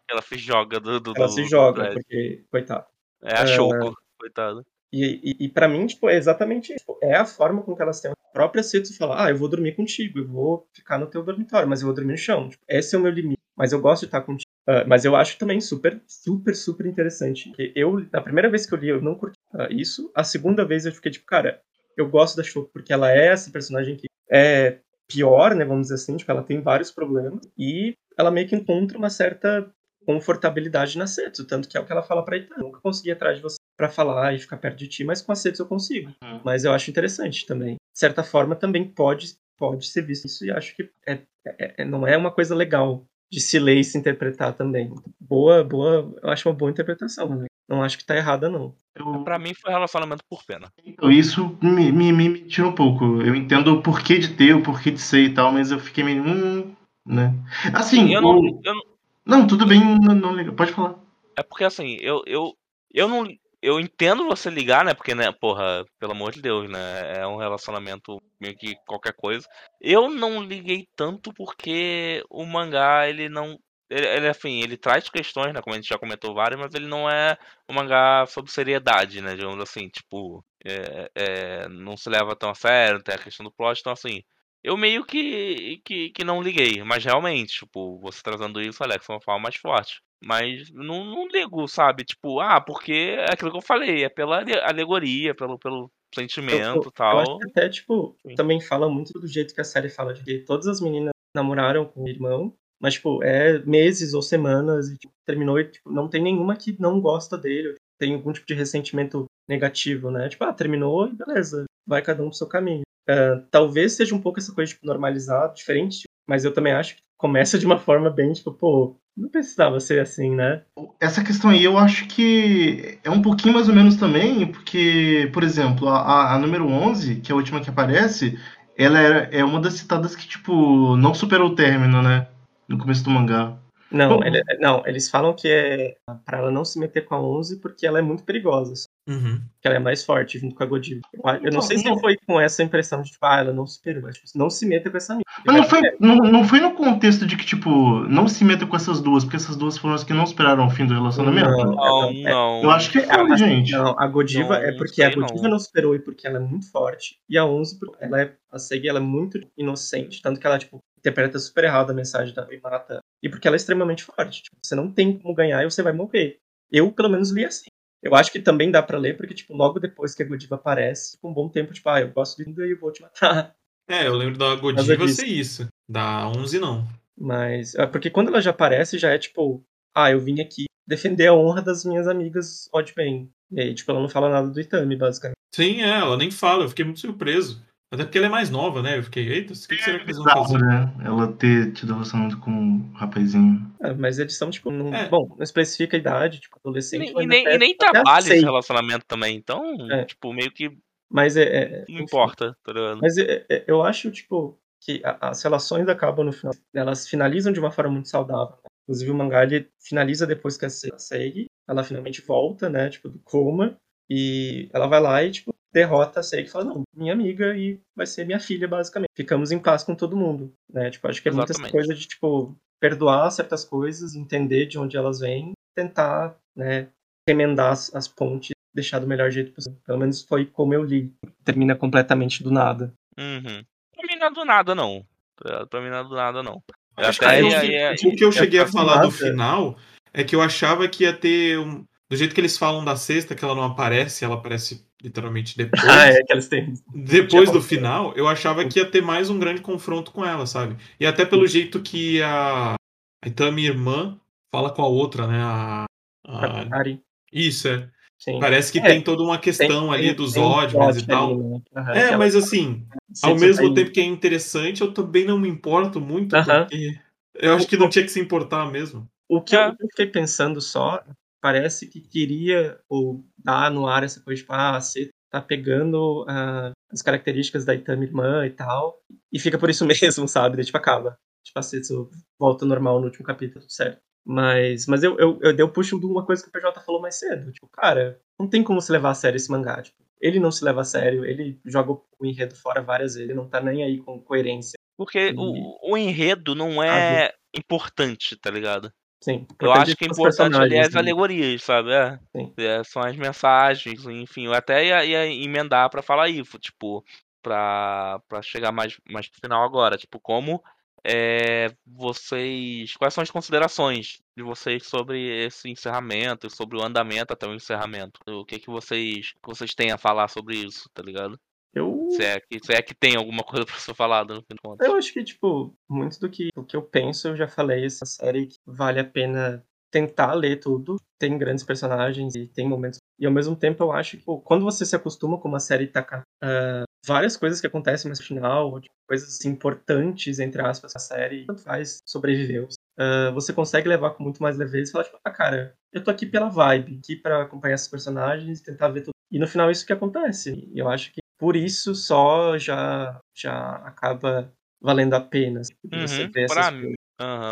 Ela se joga do. do Ela do- se do joga, prédio. porque, coitado. É a Shouko, coitada. E, e, e para mim, tipo, é exatamente isso. É a forma com que elas têm. A própria Setsu fala, ah, eu vou dormir contigo, eu vou ficar no teu dormitório, mas eu vou dormir no chão. Tipo, esse é o meu limite. Mas eu gosto de estar contigo. Ah, mas eu acho também super, super, super interessante. Eu, na primeira vez que eu li, eu não curti ah, isso. A segunda vez eu fiquei tipo, cara, eu gosto da Shoko porque ela é essa personagem que é pior, né, vamos dizer assim, tipo, ela tem vários problemas e ela meio que encontra uma certa confortabilidade na Setsu, tanto que é o que ela fala pra Ita. Eu nunca consegui ir atrás de você pra falar e ficar perto de ti, mas com a Setsu eu consigo. Uhum. Mas eu acho interessante também. De certa forma, também pode, pode ser visto isso e acho que é, é- é- não é uma coisa legal de se ler e se interpretar também. Boa, boa, eu acho uma boa interpretação. Né? Não acho que tá errada, não. Eu, Pra mim foi relacionamento por pena. Então, Isso me, me, me, tira um pouco. Eu entendo o porquê de ter, o porquê de ser e tal, mas eu fiquei meio. Hum, né? Assim, Eu o- não, eu não- não, tudo bem, não, não liga. Pode falar. É porque assim, eu, eu, eu não. Eu entendo você ligar, né? Porque, né, porra, pelo amor de Deus, né? É um relacionamento meio que qualquer coisa. Eu não liguei tanto porque o mangá, ele não. Ele, ele, assim, ele traz questões, né? Como a gente já comentou várias, mas ele não é um mangá sobre seriedade, né? Digamos assim, tipo, é, é, não se leva tão a sério, tem a questão do plot, então assim. Eu meio que, que, que não liguei, mas realmente, tipo, você trazendo isso, Alex, é uma forma mais forte. Mas não, não ligo, sabe? Tipo, ah, porque é aquilo que eu falei, é pela ale- alegoria, pelo, pelo sentimento e Eu tal. acho que até, tipo, Sim. também fala muito do jeito que a série fala, de que todas as meninas namoraram com o irmão, mas, tipo, é meses ou semanas e tipo, terminou e, tipo, não tem nenhuma que não gosta dele, tem algum tipo de ressentimento negativo, né? Tipo, ah, terminou e beleza, vai cada um pro seu caminho. Ah, talvez seja um pouco essa coisa, tipo, normalizada, diferente, mas eu também acho que começa de uma forma bem, tipo, pô, não precisava ser assim, né? Essa questão aí eu acho que é um pouquinho mais ou menos também, porque, por exemplo, a, a- número 11, que é a última que aparece, ela era, é uma das citadas que, tipo, não superou o término, né? No começo do mangá. Não, ele- não, eles falam que é pra ela não se meter com a 11 porque ela é muito perigosa. Uhum. Que ela é mais forte junto com a Godiva. Eu, não Então, sei se não- foi com essa impressão de, tipo, ah, ela não superou, mas tipo, não se meta com essa amiga. Mas não foi, não, não foi no contexto de que, tipo, não se meta com essas duas, porque essas duas foram as que não esperaram o fim do relacionamento? Não. Não, é- não. Eu acho que foi, a- gente. Não, a Godiva Não, é porque a Godiva não. não. superou e porque ela é muito forte. E a 11, porque ela é, a Segi, ela é muito inocente. Tanto que ela, tipo, interpreta super errado a mensagem da mata. E porque ela é extremamente forte. Tipo, você não tem como ganhar e você vai morrer. Eu, pelo menos, li assim. Eu acho que também dá pra ler, porque, tipo, logo depois que a Godiva aparece, com um bom tempo, tipo, ah, eu gosto de Linda e eu vou te matar. É, eu lembro da Godiva ser isso. Da 11 não. Mas. é Porque quando ela já aparece, já é tipo, ah, eu vim aqui defender a honra das minhas amigas Oddman. E aí, tipo, ela não fala nada do Itami, basicamente. Sim, é, ela nem fala, eu fiquei muito surpreso. Até porque ela é mais nova, né? Eu fiquei, eita, o que, que será que eles vão fazer? né? Ela ter tido relacionamento com um rapazinho. É, mas eles são, tipo, não, É. bom, não especifica a idade, tipo, adolescente. e nem, e nem trabalha esse relacionamento também, então, É. tipo, meio que Mas é. é- não enfim. importa, tá ligado? Mas é- é- eu acho, tipo, que a- as relações acabam no final. Elas finalizam de uma forma muito saudável. né? Inclusive, o mangá ele finaliza depois que a Se- a Seigi, ela finalmente volta, né, tipo, do coma. E ela vai lá e, tipo, derrota a Seigi e fala, não, minha amiga e vai ser minha filha, basicamente. Ficamos em paz com todo mundo, né? Tipo, acho que é Exatamente. coisa de, tipo, perdoar certas coisas, entender de onde elas vêm, tentar, né, remendar as, as pontes, deixar do melhor jeito possível. Pelo menos foi como eu li. Termina completamente do nada. Uhum. Pra mim não é do nada, não. Pra pra mim não é do nada, não. Eu Acho até que ia- eu- ia- O que eu É cheguei a falar do final é que eu achava que ia ter um. Do jeito que eles falam da sexta, que ela não aparece, ela aparece literalmente depois. Ah, é que eles têm. Depois do final, eu achava que ia ter mais um grande confronto com ela, sabe? E até pelo jeito que a, a Itami irmã fala com a outra, né? A, a- Ari. Isso, é. Sim. Parece que É, tem toda uma Tem- questão ali tem- dos tem um Oddmans e tal. ali, né? Aham, É, aquela- mas assim, ao mesmo tempo que é interessante, eu também não me importo muito, Aham. porque eu acho que não tinha que se importar mesmo. O que É. eu, eu fiquei pensando só, parece que queria ou dar no ar essa coisa, tipo, ah, você tá pegando ah, as características da Itami irmã e tal, e fica por isso mesmo, sabe? Daí, tipo, acaba. Tipo, a Setsu volta ao normal no último capítulo, certo. Mas, mas eu, eu, eu, eu puxo de uma coisa que o PJ falou mais cedo. Tipo, cara, não tem como se levar a sério esse mangá. Tipo, ele não se leva a sério, ele joga o enredo fora várias vezes, ele não tá nem aí com coerência. Porque E- o, o enredo não é importante, tá ligado? Sim, Eu acho que é importante ali é as né? alegorias, sabe? É. Sim. É, são as mensagens, enfim. Eu até ia, ia emendar pra falar isso, tipo, pra, pra chegar mais, mais pro final agora. Tipo, como é, vocês. Quais são as considerações de vocês sobre esse encerramento, sobre o andamento até o encerramento? O que que vocês, que vocês têm a falar sobre isso, tá ligado? Eu, Se é que, se é que tem alguma coisa pra ser falada no fim de contas. eu acho que, tipo, muito do que, do que eu penso, eu já falei, essa série que vale a pena tentar ler tudo. Tem grandes personagens e tem momentos. E ao mesmo tempo eu acho que, pô, quando você se acostuma com uma série tacar ah, várias coisas que acontecem no final, tipo, coisas assim, importantes, entre aspas, a série, tanto faz, sobreviveu. Ah, você consegue levar com muito mais leveza e falar, tipo, ah, cara, eu tô aqui pela vibe, aqui pra acompanhar esses personagens, tentar ver tudo. E no final é isso que acontece. E eu acho que por isso só já, já acaba valendo a pena. assim, Uhum, pra, mim,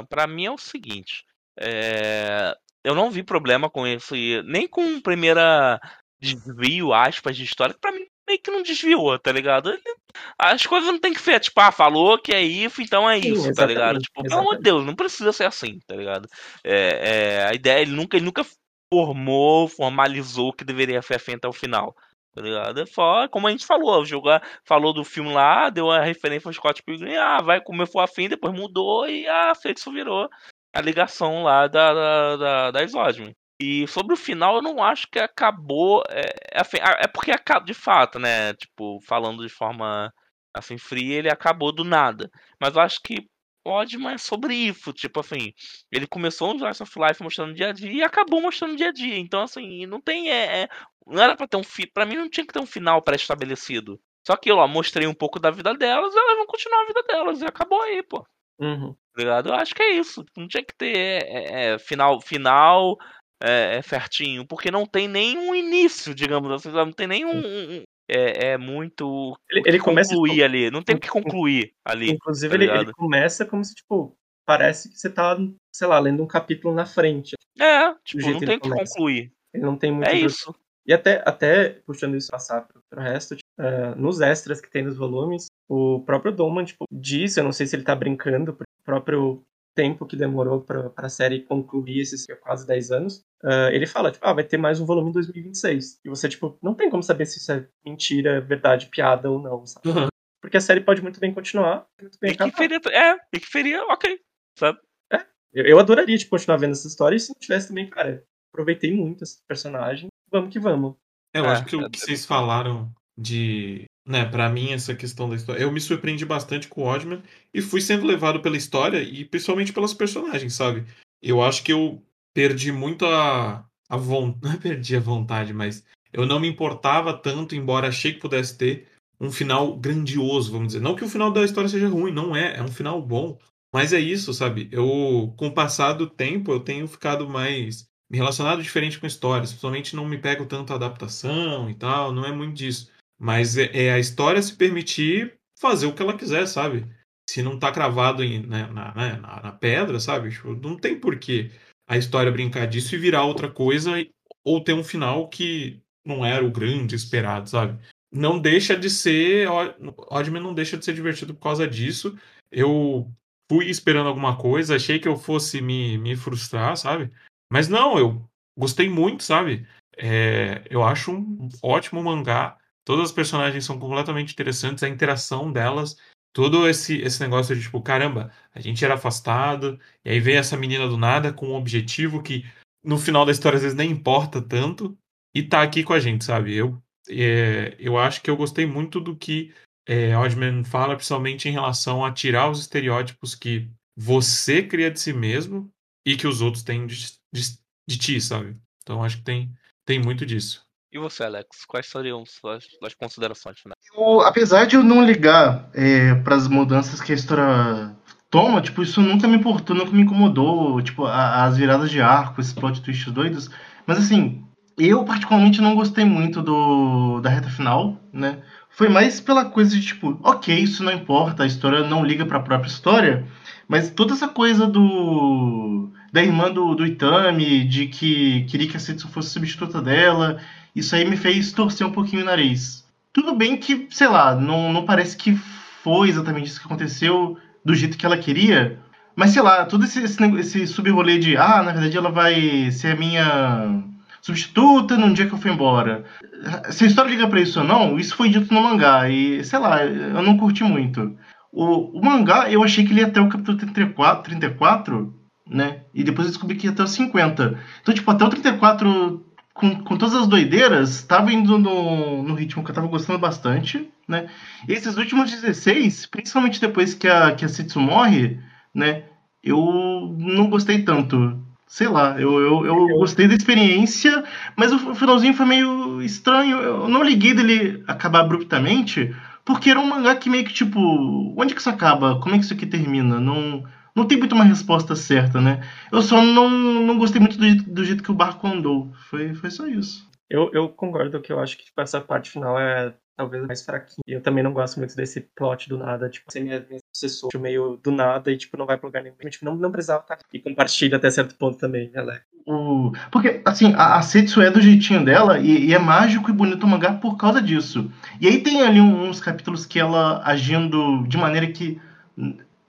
pra mim é o seguinte. é, eu não vi problema com isso, e nem com primeira desvio, aspas, de história, que pra mim meio que não desviou, tá ligado? Ele- As coisas não tem que ser, tipo, ah, falou que é isso, então é Sim, isso, tá ligado? Tipo, pelo amor de. Deus, não precisa ser assim, tá ligado? É, é, a ideia, ele nunca, ele nunca formou, formalizou o que deveria ser feito até o final. Tá ligado? É como a gente falou, jogar, falou do filme lá, deu a referência ao Scott Pilgrim, ah, vai comer for afim, depois mudou e a Feitiço virou a ligação lá da, da, da, da. E sobre o final, eu não acho que acabou. É, é, assim, é porque acaba de fato, né? Tipo, falando de forma assim, fria, ele acabou do nada. Mas eu acho que pode mais sobre isso. Tipo assim, ele começou no Slice of Life mostrando dia a dia e acabou mostrando dia a dia. Então, assim, não tem. É, é- não era pra ter um fi... Pra mim não tinha que ter um final pré-estabelecido. Só que eu ó, mostrei um pouco da vida delas, elas vão continuar a vida delas. E acabou aí, pô. Uhum. Tá ligado? Eu acho que é isso. Não tinha que ter é, é, final, final é, é, certinho, porque não tem nenhum início, digamos assim, não tem nenhum. um- um- é, é muito. Ele- ele começa, concluir tipo, ali. Não tem o que concluir ali. Inclusive, tá ele, ele começa como se, tipo, parece que você tá, sei lá, lendo um capítulo na frente. É, tipo, não tem o que começa. concluir. Ele não tem muito. É isso. E até, até puxando isso passar pro, pro resto, tipo, eh, nos extras que tem nos volumes, o próprio Dolman, tipo, diz, eu não sei se ele tá brincando, porque o próprio tempo que demorou pra, pra série concluir esses quase 10 anos, eh, ele fala, tipo, ah, vai ter mais um volume em 2026. E você, tipo, não tem como saber se isso é mentira, verdade, piada ou não, sabe? Uhum. Porque a série pode muito bem continuar, muito bem E que acabar. feria. É, e que feria, ok. Sabe? Eu, eu adoraria, tipo, continuar vendo essa história, e se não tivesse também, cara, aproveitei muito esse personagem, vamos que vamos. Eu É, acho que é, o que vocês falaram de. Né, pra mim, essa questão da história. Eu me surpreendi bastante com o Oddman e fui sendo levado pela história e principalmente pelas personagens, sabe? Eu acho que eu perdi muito a. a vontade. Não é perdi a vontade, mas eu não me importava tanto, embora achei que pudesse ter um final grandioso, vamos dizer. Não que o final da história seja ruim, não é. É um final bom. Mas é isso, sabe? Eu, com o passar do tempo, eu tenho ficado mais relacionado diferente com histórias. Principalmente não me pego tanto a adaptação e tal, não é muito disso. Mas é, é a história se permitir fazer o que ela quiser, sabe? Se não tá cravado em, né, na, né, na, na pedra, sabe? Tipo, não tem porquê a história brincar disso e virar outra coisa ou ter um final que não era o grande esperado, sabe? Não deixa de ser. Oddman não deixa de ser divertido por causa disso. Eu fui esperando alguma coisa, achei que eu fosse me, me frustrar, sabe? Mas não, eu gostei muito, sabe? É, eu acho um ótimo mangá. Todas as personagens são completamente interessantes, a interação delas, todo esse, esse negócio de tipo, caramba, a gente era afastado, e aí vem essa menina do nada com um objetivo que no final da história às vezes nem importa tanto, e tá aqui com a gente, sabe? Eu, é, eu acho que eu gostei muito do que é, Oddman fala, principalmente em relação a tirar os estereótipos que você cria de si mesmo e que os outros têm de, de, de ti, sabe? Então acho que tem, tem muito disso. E você, Alex? Quais seriam suas, suas considerações finais? Eu, apesar de eu não ligar é, para as mudanças que a história toma, tipo, isso nunca me importou, nunca me incomodou, tipo, a- as viradas de arco, esses plot twists doidos. Mas assim, eu particularmente não gostei muito do da reta final, né? Foi mais pela coisa de tipo, ok, isso não importa, a história não liga para a própria história, mas toda essa coisa do da irmã do, do Itami, de que queria que a Setsu fosse substituta dela, isso aí me fez torcer um pouquinho o nariz. Tudo bem que, sei lá, não, não parece que foi exatamente isso que aconteceu do jeito que ela queria, mas sei lá, todo esse, esse, esse de, ah, na verdade ela vai ser a minha substituta num dia que eu for embora. Se a história liga pra isso ou não, isso foi dito no mangá, e sei lá, eu não curti muito. O, o mangá, eu achei que ele ia até o capítulo 34, 34, né? E depois eu descobri que ia até o 50. Então, tipo, até o 34 com, com todas as doideiras, tava indo no, no ritmo que eu tava gostando bastante, né? Esses últimos 16, principalmente depois que a, que a Setsu morre, né? Eu não gostei tanto. Sei lá, eu, eu, eu gostei da experiência, mas o, o finalzinho foi meio estranho. Eu não liguei dele acabar abruptamente, porque era um mangá que meio que tipo, onde que isso acaba? Como é que isso aqui termina? Não, não tem muito uma resposta certa, né? Eu só não, não gostei muito do, jeito- do jeito que o barco andou. Foi, foi só isso. Eu, eu concordo que eu acho que tipo, essa parte final é talvez mais fraquinha. E eu também não gosto muito desse plot do nada, tipo, ser minha, minha sucessor meio do nada e, tipo, não vai pra lugar nenhum. Tipo, não, não precisava estar aqui. E compartilha até certo ponto também, né, Leco? O... Porque, assim, a, a Setsu é do jeitinho dela e, e é mágico e bonito o mangá por causa disso. E aí tem ali uns capítulos que ela agindo de maneira que.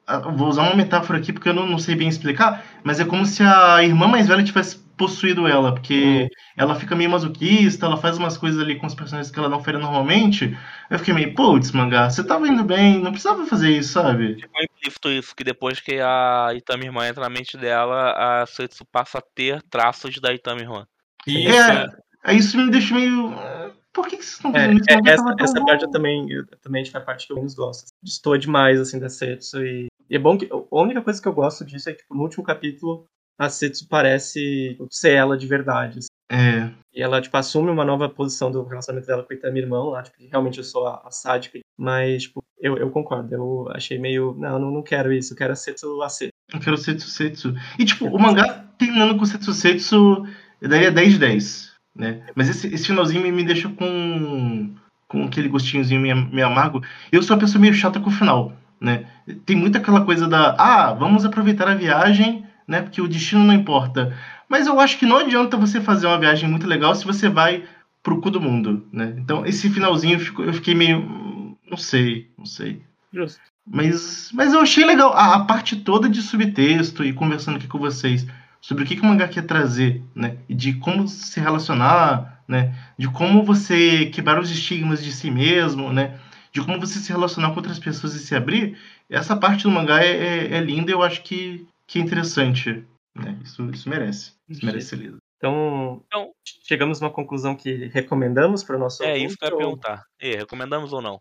Ah, Vou usar uma metáfora aqui porque eu não, não sei bem explicar, mas é como se a irmã mais velha tivesse possuído ela, porque ela fica meio masoquista, ela faz umas coisas ali com os personagens que ela não faria normalmente. Eu fiquei meio, putz, mangá, você tava indo bem, não precisava fazer isso, sabe? Ficou implícito isso, que depois que a Itami irmã entra na mente dela, a Setsu passa a ter traços da Itami irmã. E É, isso é- Aí isso me deixa meio. ah, Por que, que vocês estão É, fazendo isso? É, mangá essa, essa parte eu também, eu, também acho que é a parte que eu menos gosto. Estou demais, assim, da Setsu. E, e é bom que. A única coisa que eu gosto disso é que, tipo, no último capítulo, a Setsu parece tipo, ser ela de verdade. assim. É. E ela, tipo, assume uma nova posição do relacionamento dela com o Itami irmão lá, tipo, que realmente eu sou a, a sádica. Mas, tipo, eu, eu concordo. Eu achei meio. Não, não, não quero isso. Eu quero a Setsu a Setsu. Eu quero Setsu Setsu. E, tipo, o mangá terminando com Setsu Setsu, eu daria 10 de 10. Né? Mas esse, esse finalzinho me, me deixa com, com aquele gostinhozinho meio, meio amargo. Eu sou uma pessoa meio chata com o final. Né? Tem muito aquela coisa da, ah, vamos aproveitar a viagem, né? Porque o destino não importa. Mas eu acho que não adianta você fazer uma viagem muito legal se você vai pro cu do mundo, né? Então, esse finalzinho eu fiquei meio, não sei, não sei. Justo. Mas, mas eu achei legal a, a, parte toda de subtexto e conversando aqui com vocês sobre o que, que o mangá quer trazer, né? E de como se relacionar, né? De como você quebrar os estigmas de si mesmo, né? De como você se relacionar com outras pessoas e se abrir. Essa parte do mangá é, é, é linda e eu acho que, que é interessante. Né? Isso, isso merece. Isso merece ser lido. Então, então, chegamos a uma conclusão que recomendamos para o nosso. É isso que eu ia perguntar. E, recomendamos ou não?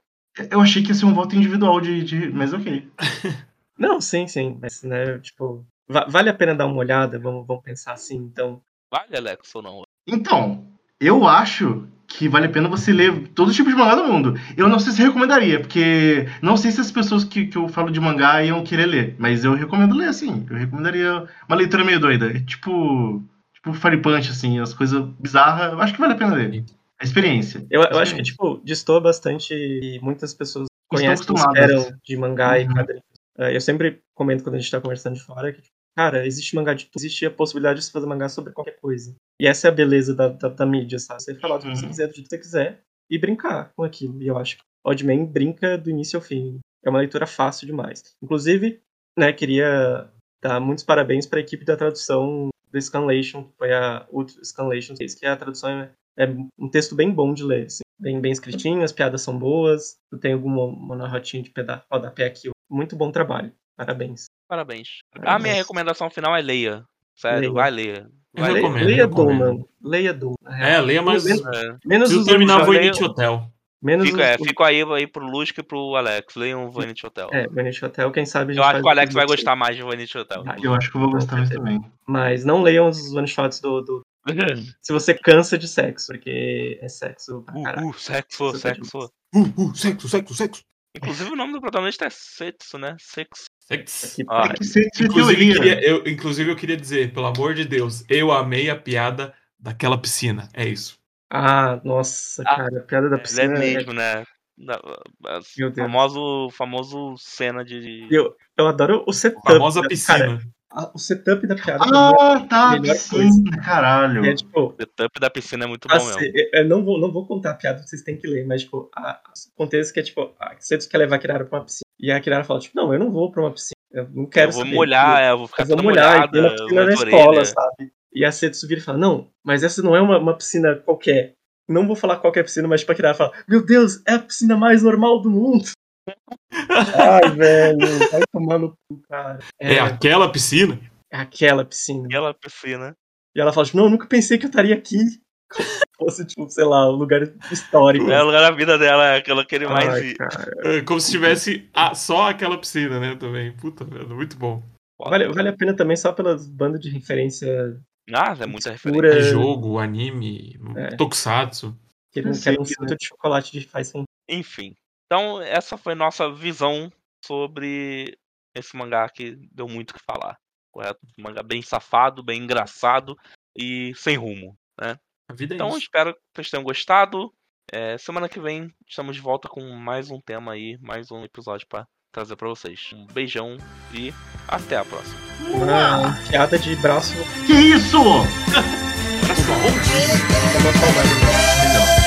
Eu achei que ia ser um voto individual de. de... Mas ok. não, sim, sim. Mas, né, tipo, vale a pena dar uma olhada? Vamos, vamos pensar assim, então. Vale, Alex, ou não? Então, eu acho que vale a pena você ler todo tipo de mangá do mundo. Eu não sei se recomendaria, porque não sei se as pessoas que, que eu falo de mangá iam querer ler, mas eu recomendo ler, assim. Eu recomendaria uma leitura meio doida. É tipo. Tipo Fire Punch, assim, as coisas bizarras. Eu acho que vale a pena ler. A experiência. Eu, eu acho que, tipo, distou bastante e muitas pessoas conhecem, esperam de mangá uhum. e quadrinhos. É, eu sempre comento quando a gente tá conversando de fora que, tipo, cara, existe mangá de tudo. Existe a possibilidade de você fazer mangá sobre qualquer coisa. E essa é a beleza da, da, da mídia, sabe? Você falar o que você uhum. quiser, do jeito que você quiser, e brincar com aquilo. E eu acho que Oddman brinca do início ao fim. É uma leitura fácil demais. Inclusive, né, queria dar muitos parabéns para a equipe da tradução do Scanlation, que foi a Ultra Scanlation, que a tradução é, é um texto bem bom de ler, assim, bem, bem escritinho, as piadas são boas, tem alguma narratinha de peda rodapé aqui. Muito bom trabalho. Parabéns. Parabéns. Parabéns. A minha recomendação final é leia. Sério, leia. vai ler. Vai ler. Leia Doma. Leia Doma. É, leia mais. Menos, é. menos os terminar Voynich Hotel. Menos fico, os... é, fico aí, aí pro Lusca e pro Alex. Leiam o Vanity Hotel. É, Vanity Hotel, quem sabe Eu acho que o Alex vai gostar mais de Vanity Hotel. Eu acho que eu vou gostar mais também. Mas não leiam os one shots do, do... Se você cansa de sexo, porque é sexo. Uh, uh, sexo, sexo. Uh, uh, sexo, sexo, sexo. Inclusive o nome do protagonista é Sexo, né? Sexo. Sex. Ah, inclusive, eu queria, eu, inclusive, eu queria dizer, pelo amor de Deus, eu amei a piada daquela piscina. É isso. Ah, nossa, ah, cara, a piada da piscina. É mesmo, né? Meu famoso, famoso cena de. Eu, eu adoro o setup. A famosa piscina. Cara, o setup da piada. Ah, tá, piscina, caralho. É, tipo, o setup da piscina é muito bom assim, mesmo. Eu não vou, não vou contar a piada, vocês têm que ler, mas, tipo, a, o contexto que é, tipo, a Cetus quer levar a Kirara pra uma piscina. E a Kirara fala, tipo, não, eu não vou pra uma piscina. Eu não quero eu vou saber, molhar, eu, é, eu vou ficar eu vou molhar, molhada, e tem uma piscina na escola, sabe? E a Setsu vira e fala, não, mas essa não é uma, uma piscina qualquer. Não vou falar qualquer piscina, mas pra criar fala, meu Deus, é a piscina mais normal do mundo. Ai, velho, vai tomar no cu, cara. É, é, aquela piscina? É aquela piscina. Aquela piscina. E ela fala, tipo, não, eu nunca pensei que eu estaria aqui. Como se fosse, tipo, sei lá, um lugar histórico. É o lugar da vida dela, é aquela que ele mais. Ai, é, como se tivesse a, só aquela piscina, né? Também. Puta, velho, muito bom. Vale, vale a pena também só pelas bandas de referência ah, é muita referência. Jogo, anime, é. tokusatsu. Que não quer um filtro de chocolate de faz sem. Enfim. Então, essa foi nossa visão sobre esse mangá que deu muito o que falar. Correto? Um mangá bem safado, bem engraçado e sem rumo, né? A vida é então, isso. espero que vocês tenham gostado. É, semana que vem estamos de volta com mais um tema aí, mais um episódio para trazer para vocês. Um beijão e até a próxima. Uma piada de braço. Que isso? braço?